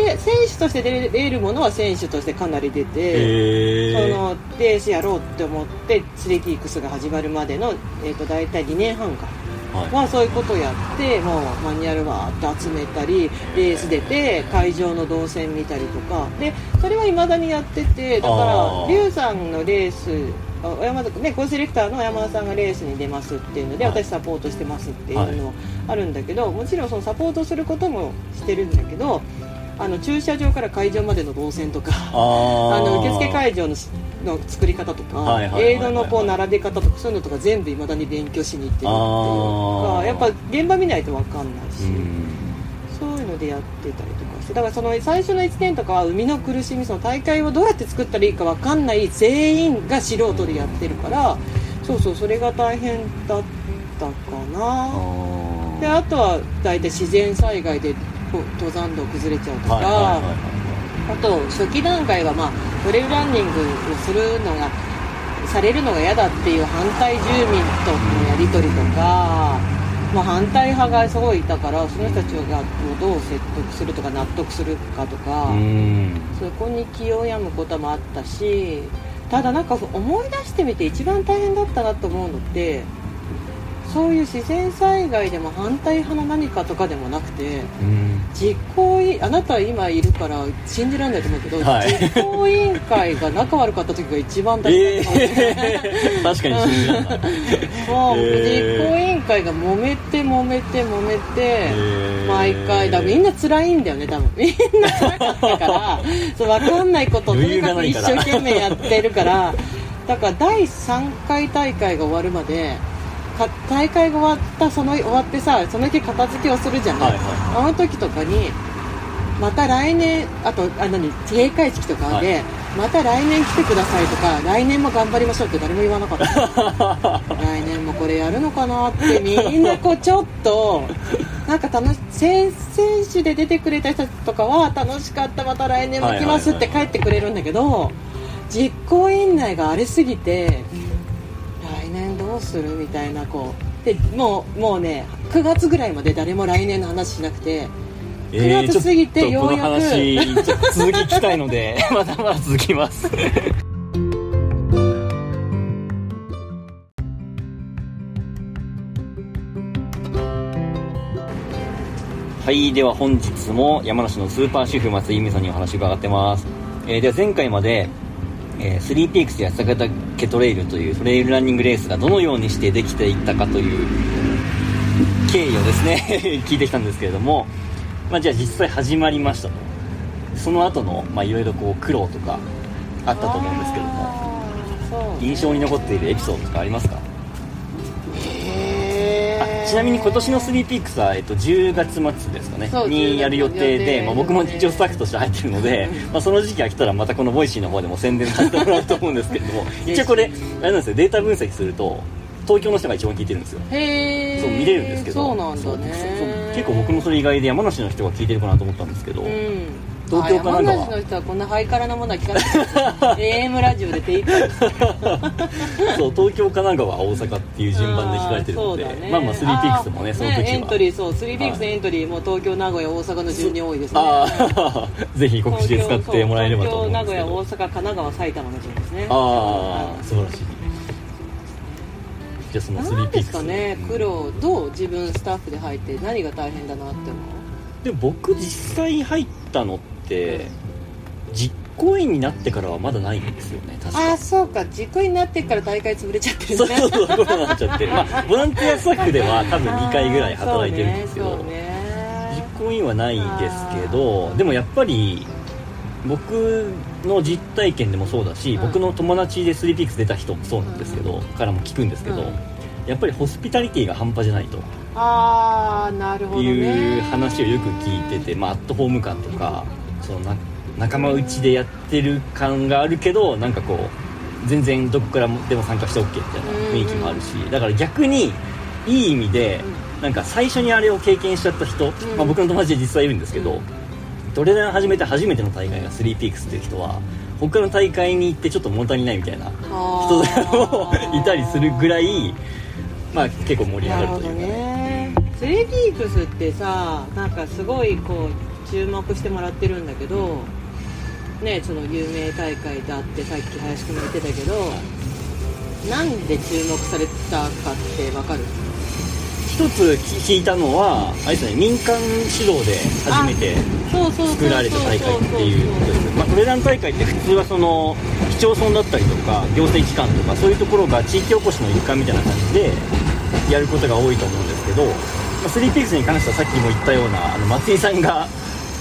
[SPEAKER 3] 手として出れるものは選手としてかなり出て。そのレースやろうって思ってスリーピークスが始まるまでの、えー、と大体2年半か。
[SPEAKER 1] は
[SPEAKER 3] そういうことをやってもうマニュアルわーっと集めたりレース出て会場の動線見たりとか。でそれはいまだにやっててだか
[SPEAKER 1] あ
[SPEAKER 3] ら
[SPEAKER 1] ー。
[SPEAKER 3] リュウさんのレースあ小山田ねコースディレクターの山田さんがレースに出ますっていうので、
[SPEAKER 1] はい。
[SPEAKER 3] 私サポートしてますっていうのあるんだけど、もちろんそのサポートすることもしてるんだけどあの駐車場から会場までの動線とか
[SPEAKER 1] あ
[SPEAKER 3] の受付会場のしの作り方とか、
[SPEAKER 1] はいはいはいはい
[SPEAKER 3] エイドのこう並べ方とかそういうのとか全部いまだに勉強しに行ってるっていうかやっぱ現場見ないと分かんないし、のでやってたりとかしてだからその最初の1年とかは生みの苦しみその大会をどうやって作ったらいいか分かんない全員が素人でやってるからそうそうそれが大変だったかな。
[SPEAKER 1] あ
[SPEAKER 3] であとは大体自然災害で登山道崩れちゃうとか、あと初期段階は、まあ、トレイルランニングをするのがされるのが嫌だっていう反対住民とのやり取りとか、まあ、反対派がすごいいたからその人たちがどう説得するとか納得するかとか、
[SPEAKER 1] うん。
[SPEAKER 3] そこに気を病むこともあったしただなんか思い出してみて一番大変だったなと思うのってそういう自然災害でも反対派の何かとかでもなくて
[SPEAKER 1] うん。
[SPEAKER 3] 実行委員あなた今いるから信じられないと思うけど、
[SPEAKER 1] はい。
[SPEAKER 3] 実行委員会が仲悪かった時が一番大
[SPEAKER 1] え
[SPEAKER 3] 変だった、
[SPEAKER 1] え 確かに信じられない。
[SPEAKER 3] もう、
[SPEAKER 1] えー。
[SPEAKER 3] 実行委員会が揉めて揉めて揉めて、
[SPEAKER 1] ー。
[SPEAKER 3] 毎回だみんな辛いんだよね多分。みんな辛かったからそう分かんないことをとにかく一生懸命やってるから。だから第3回大会が終わるまでか大会が終わったその終わってさその日片付けをするじゃない、
[SPEAKER 1] はいはい。
[SPEAKER 3] あの時とかにまた来年あとあ何閉会式とかで、
[SPEAKER 1] はい。
[SPEAKER 3] また来年来てくださいとか来年も頑張りましょうって誰も言わなかった。来年もこれやるのかなってみんなこうちょっとなんか楽し選選手で出てくれた人とかは楽しかったまた来年も来ますって帰ってくれるんだけど実行委員内が荒れすぎて来年どうするみたいなこう。でもうもうね9月ぐらいまで誰も来年の話しなくて9月過ぎてようやく
[SPEAKER 1] ちょっとこの話ちょっと続き聞きたいので まだまだ続きます。はいでは本日も山梨のスーパー主婦松井由美さんにお話伺ってます、えーでは前回まで、えー、3PX や坂岳トレイルというトレイルランニングレースがどのようにしてできていったかという経緯をですね 聞いてきたんですけれども、まあ、じゃあ実際始まりましたと。その後のまあいろいろこう苦労とかあったと思うんですけども印象に残っているエピソードとかありますか？ちなみに今年の スリーピークス は、えっと、10月末ですかねにやる予定
[SPEAKER 3] 10月
[SPEAKER 1] で、まあ、僕も一応スタッフとして入ってるので、まあ、その時期が来たらまたこのボイシーの方でも宣伝させてもらうと思うんですけれども一応これあれなんですよデータ分析すると東京の人が一番聞いてるんですよ。
[SPEAKER 3] へえ
[SPEAKER 1] そう見れるんですけど。
[SPEAKER 3] そうなんだね。
[SPEAKER 1] 結構僕もそれ意外で山梨の人が聞いてるかなと思ったんですけど、
[SPEAKER 3] うん。
[SPEAKER 1] 東京かなんかは。
[SPEAKER 3] あ山梨の人はこんなハイカラなものは聞かない。AM ラジオで手
[SPEAKER 1] そう東京神奈川大阪っていう順番で聞かれてるので、まあまあ 3PX もねその時は、
[SPEAKER 3] エントリーそう 3PX
[SPEAKER 1] はい。
[SPEAKER 3] エントリーも東京名古屋大阪の順に多いですね。
[SPEAKER 1] ああ ぜひ告知で使ってもらえればと思うんですけ
[SPEAKER 3] 東京名古屋
[SPEAKER 1] ど
[SPEAKER 3] 大阪神奈川埼玉の順ですね。
[SPEAKER 1] ああ素晴らしい。じゃあその
[SPEAKER 3] 何ですか
[SPEAKER 1] 3PX
[SPEAKER 3] ね苦労どう自分スタッフで入って何が大変だなって思
[SPEAKER 1] で僕実際入ったのって実行委員になってからはまだないんですよね確か。
[SPEAKER 3] うああそうか。実行になってから大会潰れちゃってる
[SPEAKER 1] そうそうそうコロナになっちゃって、まあ、ボランティアスタッフでは多分2回ぐらい働いてるんですけど、
[SPEAKER 3] そうね。そうね
[SPEAKER 1] 実行委員はないですけどでもやっぱり僕の実体験でもそうだし、
[SPEAKER 3] うん。
[SPEAKER 1] 僕の友達で 3PX 出た人もそうなんですけど、からも聞くんですけど、
[SPEAKER 3] うん。
[SPEAKER 1] やっぱりホスピタリティが半端じゃないと。
[SPEAKER 3] ああなるほどね。
[SPEAKER 1] いう話をよく聞いてて、まあ、アットホーム感とかそのな仲間内でやってる感があるけどなんかこう全然どこからでも参加して OK みたいな雰囲気もあるし、だから逆にいい意味で、なんか最初にあれを経験しちゃった人、
[SPEAKER 3] ん。
[SPEAKER 1] まあ、僕の友達で実際いるんですけど、
[SPEAKER 3] うん
[SPEAKER 1] トレラン始めて初めての大会が 3PX っていう人は他の大会に行ってちょっと物足りないみたいな人も いたりするぐらい、まあ、結構盛り上が
[SPEAKER 3] なる
[SPEAKER 1] というかね。
[SPEAKER 3] ね。3PX ってさなんかすごいこう注目してもらってるんだけどねその有名大会だってさっき林くんも言ってたけどなんで注目されたかってわかる？
[SPEAKER 1] 一つ聞いたのはあれですね民間主導で初めて作られた大会っていうことですまあトレラン大会って普通はその市町村だったりとか行政機関とかそういうところが地域おこしの一環みたいな感じでやることが多いと思うんですけど、まあ、3PX に関してはさっきも言ったようなあの松井さんが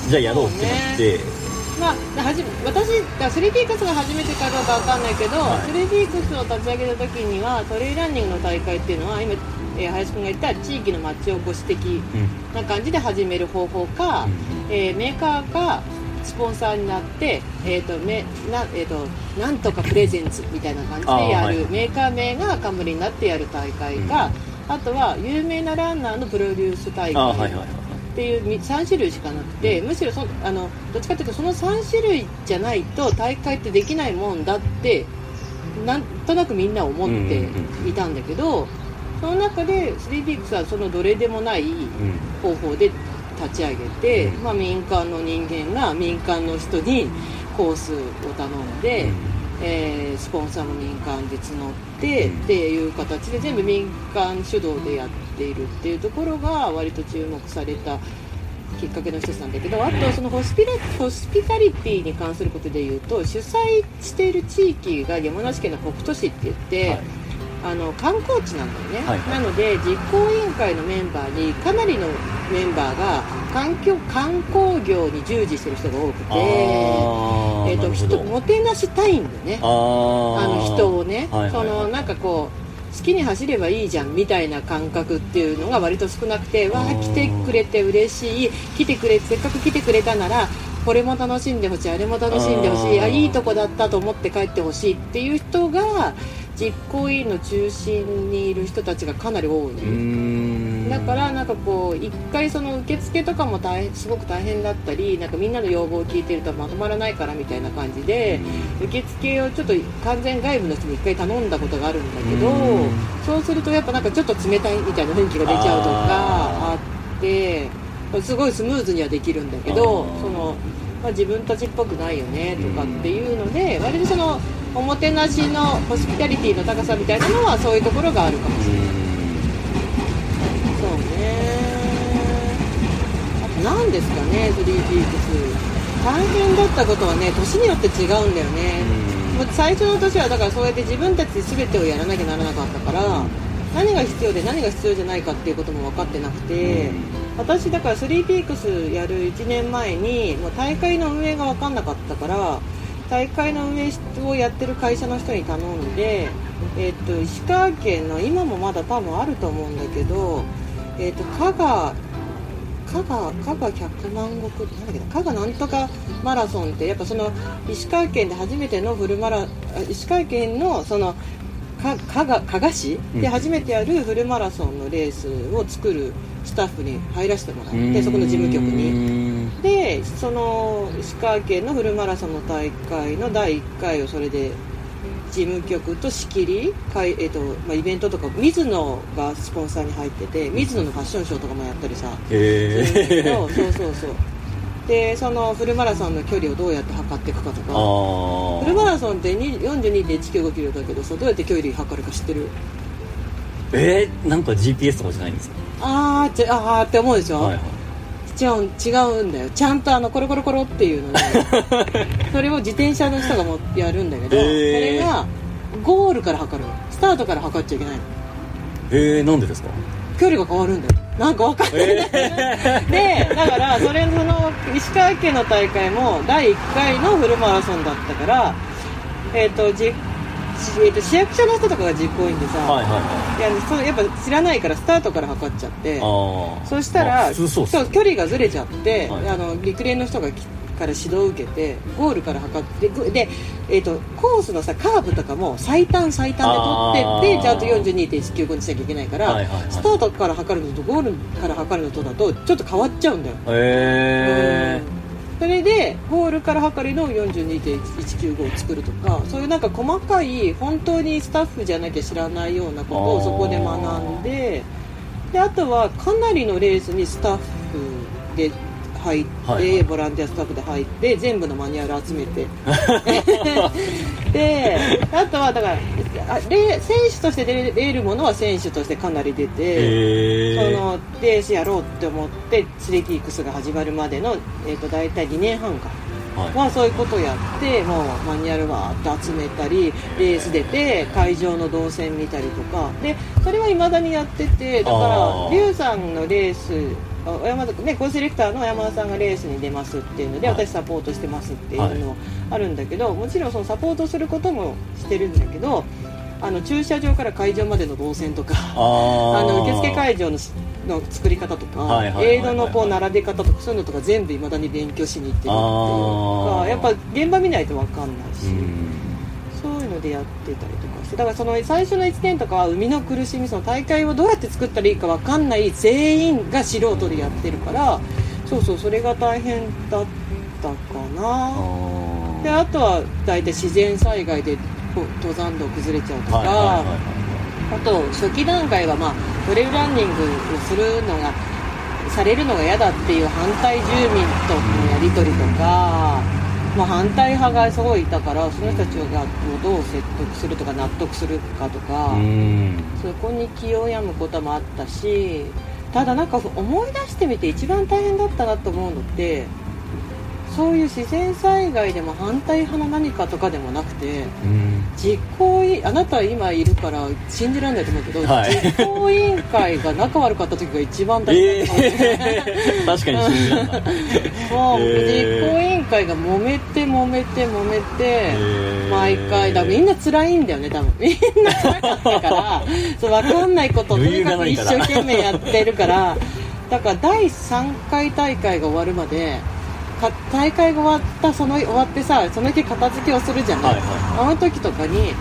[SPEAKER 1] じゃあやろうってなって、
[SPEAKER 3] まあ、はじ私だ 3PX が初めてかどうかわかんないけど、
[SPEAKER 1] はい。
[SPEAKER 3] 3PX を立ち上げた時にはトレイルランニングの大会っていうのは今、えー林くんが言った地域の町おこし的
[SPEAKER 1] うん。
[SPEAKER 3] な感じで始める方法か、えーメーカーがスポンサーになって、えーとめなえー、となんとかプレゼンツみたいな感じでやる、
[SPEAKER 1] はい。
[SPEAKER 3] メーカー名が冠になってやる大会か、あとは有名なランナーのプロデュース大会、っていう3種類しかなくて、むしろそあのどっちかというとその3種類じゃないと大会ってできないもんだってなんとなくみんな思っていたんだけど、その中で 3DX はそのどれでもない
[SPEAKER 1] うん。
[SPEAKER 3] 方法で立ち上げて、
[SPEAKER 1] うん。
[SPEAKER 3] まあ、民間の人間が民間の人にコースを頼んで、えースポンサーも民間で募って、
[SPEAKER 1] うん。
[SPEAKER 3] っていう形で全部民間主導でやっているっていうところが割と注目されたきっかけの一つなんだけどあとそのホスピラホスピタリティに関することで言うと主催している地域が山梨県の北杜市って言って、
[SPEAKER 1] はい
[SPEAKER 3] あの観光地なんだよね、
[SPEAKER 1] はいはい。
[SPEAKER 3] なので実行委員会のメンバーにかなりのメンバーが環境観光業に従事してる人が多くてえー、と人もてなしたいんだよね。
[SPEAKER 1] あ
[SPEAKER 3] の人をね、
[SPEAKER 1] はいはいはい。
[SPEAKER 3] そのなんかこう好きに走ればいいじゃんみたいな感覚っていうのが割と少なくてわあ来てくれて嬉しい。来てくれせっかく来てくれたならこれも楽しんでほしいあれも楽しんでほしい
[SPEAKER 1] あ
[SPEAKER 3] いいとこだったと思って帰ってほしいっていう人が実行委員の中心にいる人たちがかなり多い、だからなんかこう一回その受付とかも大変すごく大変だったりなんかみんなの要望を聞いてるとまとまらないからみたいな感じで受付をちょっと完全外部の人に一回頼んだことがあるんだけど
[SPEAKER 1] うん。
[SPEAKER 3] そうするとやっぱなんかちょっと冷たいみたいな雰囲気が出ちゃうとか
[SPEAKER 1] あ
[SPEAKER 3] あってすごいスムーズにはできるんだけどその、まあ、自分たちっぽくないよねとかっていうので割とそのおもてなしのホスピタリティの高さみたいなのはそういうところがあるかもしれない。そうね。あと何ですかね 3PX 大変だったことはね年によって違うんだよね。も最初の年はだからそうやって自分たちで全てをやらなきゃならなかったから何が必要で何が必要じゃないかっていうことも分かってなくて、私だから3ピークスやる1年前にもう大会の運営が分かんなかったから大会の運営をやってる会社の人に頼んで、えっと石川県の今もまだ多分あると思うんだけど、えっと加賀加賀加賀100万石なんだっけ加賀なんとかマラソンってやっぱその石川県で初めてのフルマラあ石川県のそのか加賀加賀市で初めてやるフルマラソンのレースを作るスタッフに入らせてもらってそこの事務局に。
[SPEAKER 1] に
[SPEAKER 3] でその石川県のフルマラソンの大会の第1回をそれで事務局と仕切りかい、えっとまあ、イベントとか水野がスポンサーに入ってて水野のファッションショーとかもやったりさ。
[SPEAKER 1] え
[SPEAKER 3] どそうそうそうでそのフルマラソンの距離をどうやって測っていくかとか。
[SPEAKER 1] あ
[SPEAKER 3] フルマラソンってに42.195キロだけどさどうやって距離測るか知ってる？
[SPEAKER 1] えー、なんか GPS とかじゃないんですか？
[SPEAKER 3] あーちあーって思うでしょ、
[SPEAKER 1] はいはい。
[SPEAKER 3] 違う違うんだよ。ちゃんとあのコロコロコロっていうので それを自転車の人がもやるんだけど、
[SPEAKER 1] へー。
[SPEAKER 3] それがゴールから測るの。スタートから測っちゃいけないの。
[SPEAKER 1] えー、なんでですか？
[SPEAKER 3] 距離が変わるんだよなんかわかんない、でだからそれその石川県の大会も第1回のフルマラソンだったからえっ、とじえー、と市役所の人とかが実行委員でさ、
[SPEAKER 1] はいはいはい。
[SPEAKER 3] やそうやっぱ知らないからスタートから測っちゃってそしたら、
[SPEAKER 1] まあそう
[SPEAKER 3] 距離がずれちゃって、
[SPEAKER 1] はい
[SPEAKER 3] あの陸連の人がきから指導を受けてゴールから測ってぐで、えー、とコースのさカーブとかも最短最短で取ってってちゃんと42.195にしなきゃいけないから、
[SPEAKER 1] はいはいはい。
[SPEAKER 3] スタートから測るのとゴールから測るのとだとちょっと変わっちゃうんだよ、
[SPEAKER 1] へえ
[SPEAKER 3] うん。それでゴールから測るのを42.195を作るとかそういうなんか細かい本当にスタッフじゃなきゃ知らないようなことをそこで学んでであとはかなりのレースにスタッフで入って、
[SPEAKER 1] はいはい。
[SPEAKER 3] ボランティアスタッフで入って全部のマニュアル集めて。であとはだから選手として出れるものは選手としてかなり出て。そのレースやろうって思ってスリーピークスが始まるまでの、えー、と大体2年半か
[SPEAKER 1] はい。
[SPEAKER 3] はそういうことをやってもうマニュアルわーって集めたりレース出て会場の動線見たりとか。でそれはいまだにやっててだか
[SPEAKER 1] あ
[SPEAKER 3] ら
[SPEAKER 1] ー。
[SPEAKER 3] リュウさんのレースあ小山田ねコースディレクターの山田さんがレースに出ますっていうので、
[SPEAKER 1] はい。
[SPEAKER 3] 私サポートしてますっていうのもあるんだけど、もちろんそのサポートすることもしてるんだけどあの駐車場から会場までの動線とか
[SPEAKER 1] あ
[SPEAKER 3] の受付会場のしの作り方とか、映像のこう並べ方とかそういうのとか全部いまだに勉強しに行ってるっていう
[SPEAKER 1] あ
[SPEAKER 3] か
[SPEAKER 1] ー。
[SPEAKER 3] やっぱ現場見ないと分かんないし、
[SPEAKER 1] うん。
[SPEAKER 3] そういうのでやってたりとかしてだからその最初の1年とかは生みの苦しみその大会をどうやって作ったらいいか分かんない全員が素人でやってるからそうそうそれが大変だったかな。
[SPEAKER 1] あ
[SPEAKER 3] であとは大体自然災害で登山道崩れちゃうとか、あと初期段階は、まあ、トレイルランニングをするのがされるのが嫌だっていう反対住民とのやり取りとか、まあ、反対派がすごいいたからその人たちがどう説得するとか納得するかとか、
[SPEAKER 1] うん。
[SPEAKER 3] そこに気を病むこともあったしただなんか思い出してみて一番大変だったなと思うのってそういう自然災害でも反対派の何かとかでもなくて
[SPEAKER 1] うん。
[SPEAKER 3] 実行委員あなた今いるから信じられないと思うけど、
[SPEAKER 1] はい。
[SPEAKER 3] 実行委員会が仲悪かった時が一番大
[SPEAKER 1] え
[SPEAKER 3] 変だった、
[SPEAKER 1] え 確かに信じられない。
[SPEAKER 3] もう。
[SPEAKER 1] えー。
[SPEAKER 3] 実行委員会が揉めて揉めて揉めて、
[SPEAKER 1] ー。
[SPEAKER 3] 毎回だみんな辛いんだよね多分。みんな辛かったから そう分かんないことをとにかく一生懸命やってるから。だから第3回大会が終わるまでか大会が終わったその終わってさその日片付けをするじゃない、
[SPEAKER 1] はいはい。
[SPEAKER 3] あの時とかに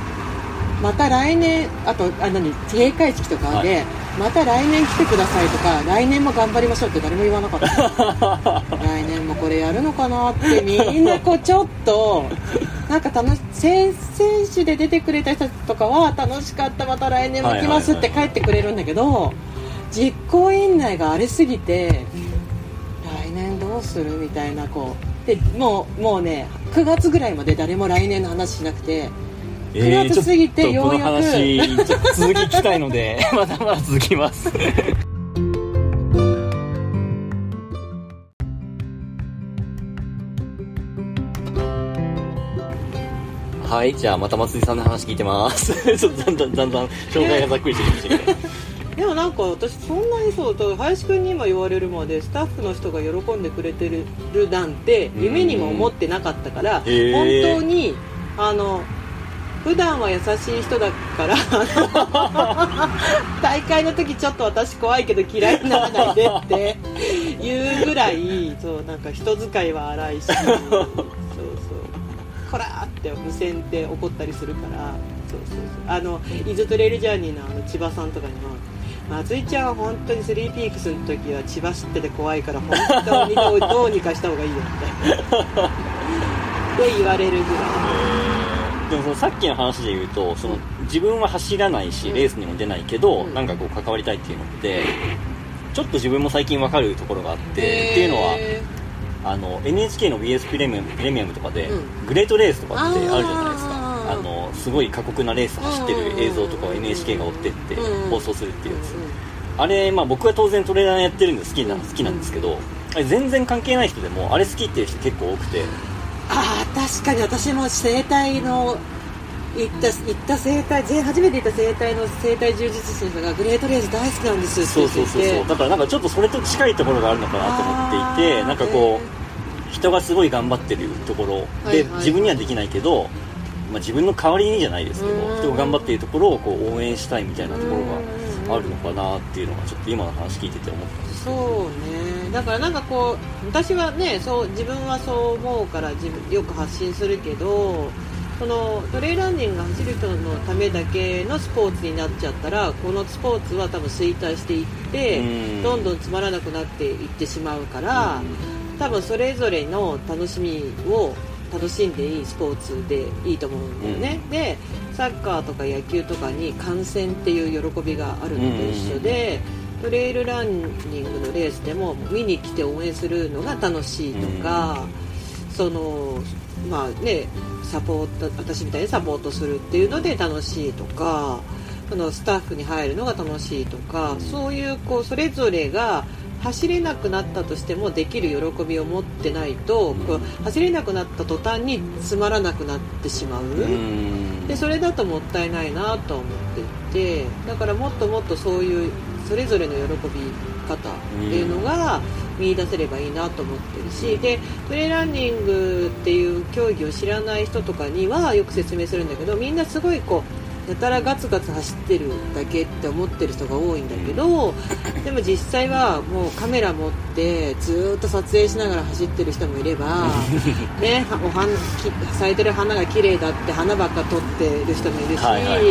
[SPEAKER 3] また来年あとあ何閉会式とかで、
[SPEAKER 1] はい。
[SPEAKER 3] また来年来てくださいとか来年も頑張りましょうって誰も言わなかった。来年もこれやるのかなってみんなこうちょっとなんか楽し選選手で出てくれた人とかは楽しかった。また来年も来ますって帰ってくれるんだけど実行委員内が荒れすぎてうするみたいなこう。でもうもうね9月ぐらいまで誰も来年の話しなくて9月過ぎてようやく
[SPEAKER 1] ちょっとこの話続き聞きたいので まだまだ続きます。はいじゃあまた松井さんの話聞いてます。ちょっとだんだんだんだん紹介がざっくりしてきましたけど
[SPEAKER 3] でもなんか私そんなにそうと林くんに今言われるまでスタッフの人が喜んでくれてるなんて夢にも思ってなかったから本当にあの普段は優しい人だから 大会の時ちょっと私怖いけど嫌いにならないでっていうぐらいそうなんか人使いは荒いしそうそう。こらーって無線で怒ったりするからそうそうそう。あのイズトレイルジャーニーのあの千葉さんとかにも松井ちゃんは本当にスリーピークスの時は千葉知ってて怖いから本当にどうどうにかした方がいいよみたいなって言われるぐらい。
[SPEAKER 1] でもそのさっきの話で言うとその自分は走らないし
[SPEAKER 3] うん。
[SPEAKER 1] レースにも出ないけど、
[SPEAKER 3] うん
[SPEAKER 1] なんかこう関わりたいっていうのってちょっと自分も最近わかるところがあって、っていうのは
[SPEAKER 3] へ
[SPEAKER 1] あの NHK の BS プレミアムプレミアムとかで、
[SPEAKER 3] う
[SPEAKER 1] グレートレースとかってあるじゃないですか
[SPEAKER 3] あ
[SPEAKER 1] のすごい過酷なレース走ってる映像とかを NHK が追ってって
[SPEAKER 3] うん。
[SPEAKER 1] 放送するっていうやつ、あれ、まあ、僕は当然トレーナーやってるんで好きな好きなんですけどあれ全然関係ない人でもあれ好きっていう人結構多くて。
[SPEAKER 3] ああ確かに私も整体の行った行った整体全初めて行った整体の整体充実師がグレートレース大好きなんですって
[SPEAKER 1] そう
[SPEAKER 3] 言ってて。
[SPEAKER 1] そうそうそうだからなんかちょっとそれと近いところがあるのかなと思っていてなんかこう人がすごい頑張ってるところ。で
[SPEAKER 3] はいはい。
[SPEAKER 1] 自分にはできないけど、まあ、自分の代わりにじゃないですけど
[SPEAKER 3] うん。
[SPEAKER 1] 人が頑張っているところをこう応援したいみたいなところ
[SPEAKER 3] うん。
[SPEAKER 1] があるのかなっていうのがちょっと今の話聞いてて思ったんです
[SPEAKER 3] そうね。だからなんかこう私はねそう自分はそう思うから自分よく発信するけどそのトレイランニングが走る人のためだけのスポーツになっちゃったらこのスポーツは多分衰退していって
[SPEAKER 1] うん。
[SPEAKER 3] どんどんつまらなくなっていってしまうから多分それぞれの楽しみを楽しんでいいスポーツでいいと思うんだよね、でサッカーとか野球とかに観戦っていう喜びがあるのと一緒で、トレイルランニングのレースでも見に来て応援するのが楽しいとか、そのまあねサポート私みたいにサポートするっていうので楽しいとかそのスタッフに入るのが楽しいとか、そういうこうそれぞれが走れなくなったとしてもできる喜びを持ってないと、こう走れなくなった途端につまらなくなってしまう。
[SPEAKER 1] うん。
[SPEAKER 3] でそれだともったいないなと思っていてだからもっともっとそういうそれぞれの喜び方っていうのが見出せればいいなと思ってるしでトレランニングっていう競技を知らない人とかにはよく説明するんだけどみんなすごいこうやたらガツガツ走ってるだけって思ってる人が多いんだけど でも実際はもうカメラ持ってずーっと撮影しながら走ってる人もいれば ねはお花き咲いてる花が綺麗だって花ばっか撮ってる人もいるし、
[SPEAKER 1] はいはい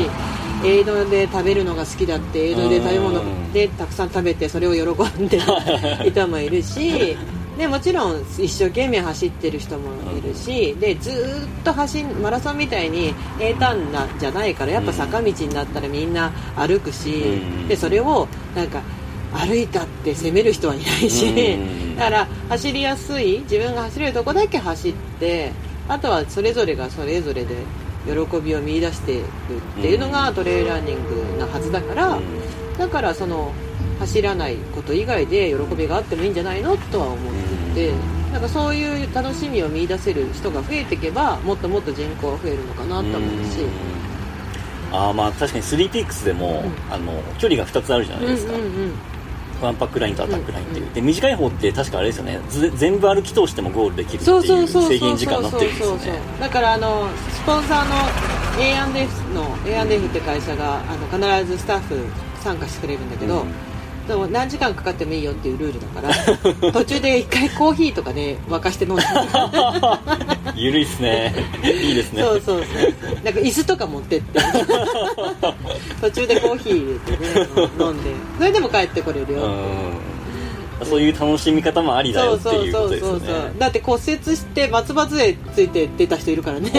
[SPEAKER 3] 映像で食べるのが好きだって映像で食べ物
[SPEAKER 1] うん。
[SPEAKER 3] でたくさん食べてそれを喜んで る人もいるしでもちろん一生懸命走ってる人もいるしでずーっと走んマラソンみたいに平坦なじゃないからやっぱ坂道になったらみんな歩くし、
[SPEAKER 1] うん。
[SPEAKER 3] でそれをなんか歩いたって責める人はいないし、
[SPEAKER 1] うん。
[SPEAKER 3] だから走りやすい自分が走れるとこだけ走ってあとはそれぞれがそれぞれで喜びを見出しているっていうのがトレイルランニングなはずだから、だからその走らないこと以外で喜びがあってもいいんじゃないの？とは思ってて、なんかそういう楽しみを見出せる人が増えていけばもっともっと人口は増えるのかなと思うし。
[SPEAKER 1] あーまあ確かに3ピークスでも、あの距離が2つあるじゃないですか、
[SPEAKER 3] うんうんうん
[SPEAKER 1] ワンパックラインとアタックラインっていう、
[SPEAKER 3] うん
[SPEAKER 1] で短い方って確かあれですよね。ず全部歩き通してもゴールできるってい
[SPEAKER 3] そううそうそうそう。
[SPEAKER 1] 制限時間になってるんですよね。
[SPEAKER 3] だからあのスポンサーの A&F の A&F って会社があの必ずスタッフ参加してくれるんだけど、
[SPEAKER 1] うん
[SPEAKER 3] でも何時間かかってもいいよっていうルールだから 途中で一回コーヒーとかね沸かして飲んで
[SPEAKER 1] ゆる。いっすね。いいですね。
[SPEAKER 3] そうそうそうなんか椅子とか持ってって。途中でコーヒー入れてね飲んで。それでも帰ってこれるよ、
[SPEAKER 1] うんそういう楽しみ方もありだよっていうことですよね。
[SPEAKER 3] だって骨折して松葉杖ついて出た人いるからね。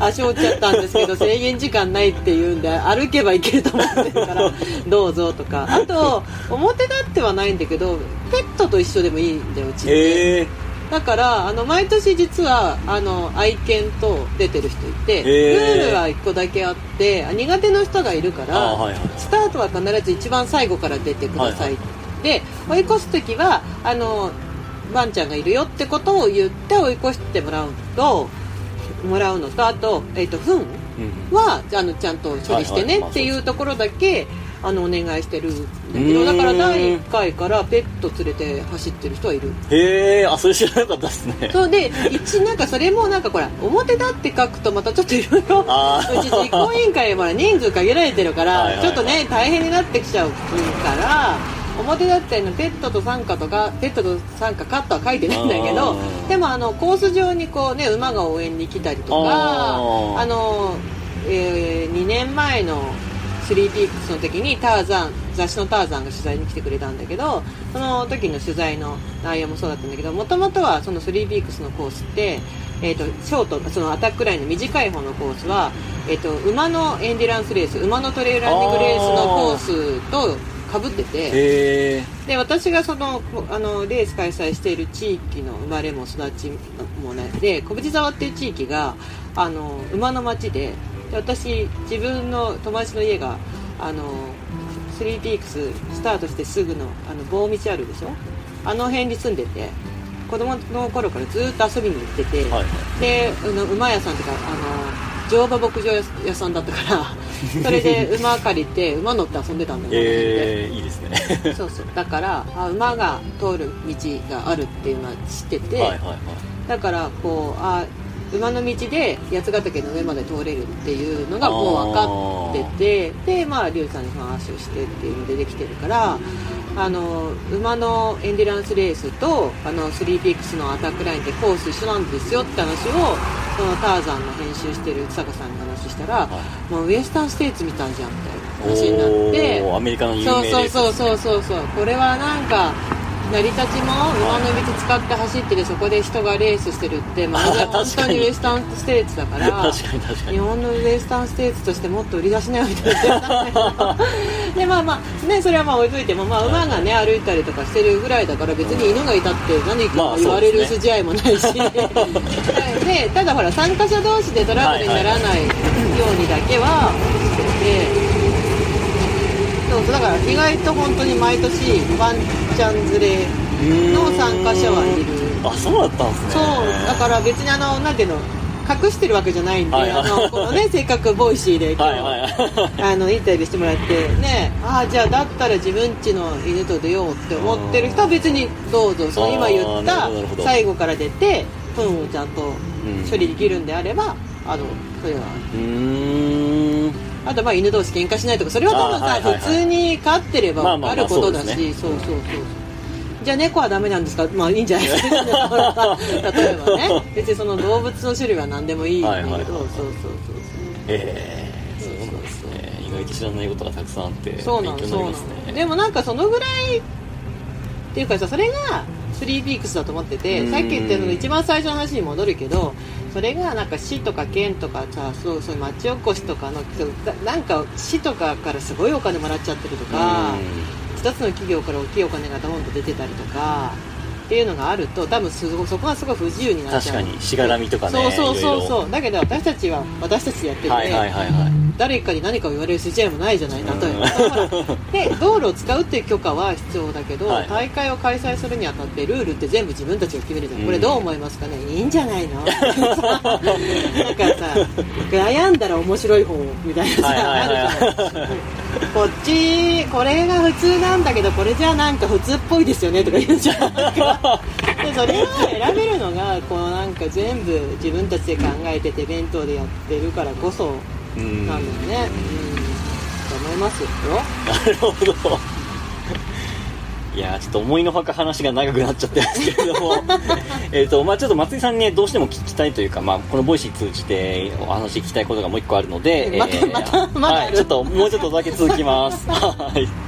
[SPEAKER 3] 足折っちゃったんですけど 制限時間ないっていうんで歩けばいけると思ってるから どうぞとか。あと表立ってはないんだけどペットと一緒でもいいんだようちって、
[SPEAKER 1] へえ。
[SPEAKER 3] だからあの毎年実はあの愛犬と出てる人いて、ルールは1個だけあってあ苦手な人がいるから、
[SPEAKER 1] あはいはい。
[SPEAKER 3] スタートは必ず一番最後から出てください、で追い越す時はあのワンちゃんがいるよってことを言って追い越してもらうともらうのとあと,、えー、と糞
[SPEAKER 1] うん
[SPEAKER 3] はあのちゃんと処理してねっていうところだけあのお願いしてるんだけどだから第1回からペット連れて走ってる人はいる。
[SPEAKER 1] へえあそれ知らなかったですね。
[SPEAKER 3] そうで一なんかそれもなんかほら表だって書くとまたちょっといろいろうち実行委員会もほら人数限られてるから
[SPEAKER 1] はいはいはい。
[SPEAKER 3] ちょっとね大変になってきちゃうから表だってのペットと参加とかペットと参加カットは書いてないんだけどでもあのコース上にこうね馬が応援に来たりとか
[SPEAKER 1] あ
[SPEAKER 3] の、え2年前のスリーピークスの時にターザン雑誌のターザンが取材に来てくれたんだけどその時の取材の内容もそうだったんだけどもともとはそのスリーピークスのコースって、えー、とショートそのアタックラインの短い方のコースは、えー、と馬のエンデュランスレース馬のトレイルランニングレースのコースとかぶってて。で私がそのこあのレース開催している地域の生まれも育ちもねで小淵沢っていう地域があの馬の町でで私自分の友達の家があのスリーピークススタートしてすぐのあの棒道あるでしょ？あの辺に住んでて子供の頃からずっと遊びに行ってて、
[SPEAKER 1] はい。
[SPEAKER 3] であの馬屋さんとかあの乗馬牧場屋さんだったから それで馬借りて馬乗って遊んでたんだよね、
[SPEAKER 1] えー、いいですね。
[SPEAKER 3] そうそう。だからあ馬が通る道があるっていうのは知ってて、
[SPEAKER 1] はいはいはい。
[SPEAKER 3] だからこうあ馬の道で八ヶ岳の上まで通れるっていうのがもう分かっててでまあ龍さんに話をしてっていうのでできてるからあの馬のエンディランスレースとあのスリーピークスのアタックラインってコース一緒なんですよって話をそのターザンの編集してる坂さんに話したら、もうウエスタンステーツみたいじゃんみたいな話になって。
[SPEAKER 1] アメリカの有
[SPEAKER 3] そう
[SPEAKER 1] 名
[SPEAKER 3] そうそうそうそうそう。これはなんか成り立ちも馬の道使って走ってるそこで人がレースしてるってまる本当にウエスタンステーツだから日本のウエスタンステーツとしてもっと売り出しなよみたいな。でまあまあねそれはまあ置いといても、まあ、馬がね歩いたりとかしてるぐらいだから別に犬がいたって何か言われる筋合いもないし、でただほら参加者同士でトラブルにならないようにだけはしてて。だから意外と本当に毎年ワンちゃん連れの参加者はいる。
[SPEAKER 1] あそうだったんですね
[SPEAKER 3] そうだから別にあのなんていうの隠してるわけじゃないんで、
[SPEAKER 1] はいはい。
[SPEAKER 3] あのこのねせっかくボイシーで今日、
[SPEAKER 1] はいはいはい。
[SPEAKER 3] あのインタビューしてもらってねああじゃあだったら自分家の犬と出ようって思ってる人は別にどうぞその今言った最後から出て糞をちゃんと
[SPEAKER 1] うん
[SPEAKER 3] 処理できるんであれば、あのそれはあとまあ犬同士喧嘩しないとかそれは多分さ、
[SPEAKER 1] あはいはいはい。
[SPEAKER 3] 普通に飼ってれば
[SPEAKER 1] まあまあまあ
[SPEAKER 3] あることだし、
[SPEAKER 1] そう
[SPEAKER 3] そうそうそう。じゃあ猫はダメなんですか？まあいいんじゃない？ですか例えばね。別にその動物の種類は何でもいいんだけど、
[SPEAKER 1] はいはい。はい
[SPEAKER 3] そうそうそう。
[SPEAKER 1] ええそうなんですね。意外と知らないことがたくさんあって
[SPEAKER 3] そうそうなの
[SPEAKER 1] 勉強になりますね。
[SPEAKER 3] でもなんかそのぐらいっていうかさそれがスリーピークスだと思ってて
[SPEAKER 1] うん。
[SPEAKER 3] さっき言ったの一番最初の話に戻るけどそれがなんか市とか県とかさそうそういう町おこしとかのななんか市とかからすごいお金もらっちゃってるとか一つの企業から大きいお金がドーンと出てたりとかっていうのがあると多分すごそこがすごい不自由になっちゃう。
[SPEAKER 1] 確かにしがらみとかね
[SPEAKER 3] そうそうそうそう。だけど私たちは私たちでやってるんで、
[SPEAKER 1] はいはいはいはい
[SPEAKER 3] 誰かに何かを言われる筋合いもないじゃない例えば。ほ らで道路を使うっていう許可は必要だけど、
[SPEAKER 1] はい。
[SPEAKER 3] 大会を開催するにあたってルールって全部自分たちが決めるじゃん、
[SPEAKER 1] うん。
[SPEAKER 3] これどう思いますかね？いいんじゃないの？なんかさ悩んだら面白い方みたいなさ、あるじゃないこっちこれが普通なんだけどこれじゃなんか普通っぽいですよね？とか言うじゃん。でそれを選べるのがこのなんか全部自分たちで考えてて弁当でやってるからこそ
[SPEAKER 1] うん
[SPEAKER 3] なん。だよね。うん。と思いますよ。
[SPEAKER 1] なるほど。いやーちょっと思いのほか話が長くなっちゃってますけれども。えっとまあちょっと松井さんにねどうしても聞きたいというかまあこのボイシー通じてお話聞きたいことがもう一個あるので、
[SPEAKER 3] またまたまだある。
[SPEAKER 1] はい、ちょっともうちょっとだけ続きます。はい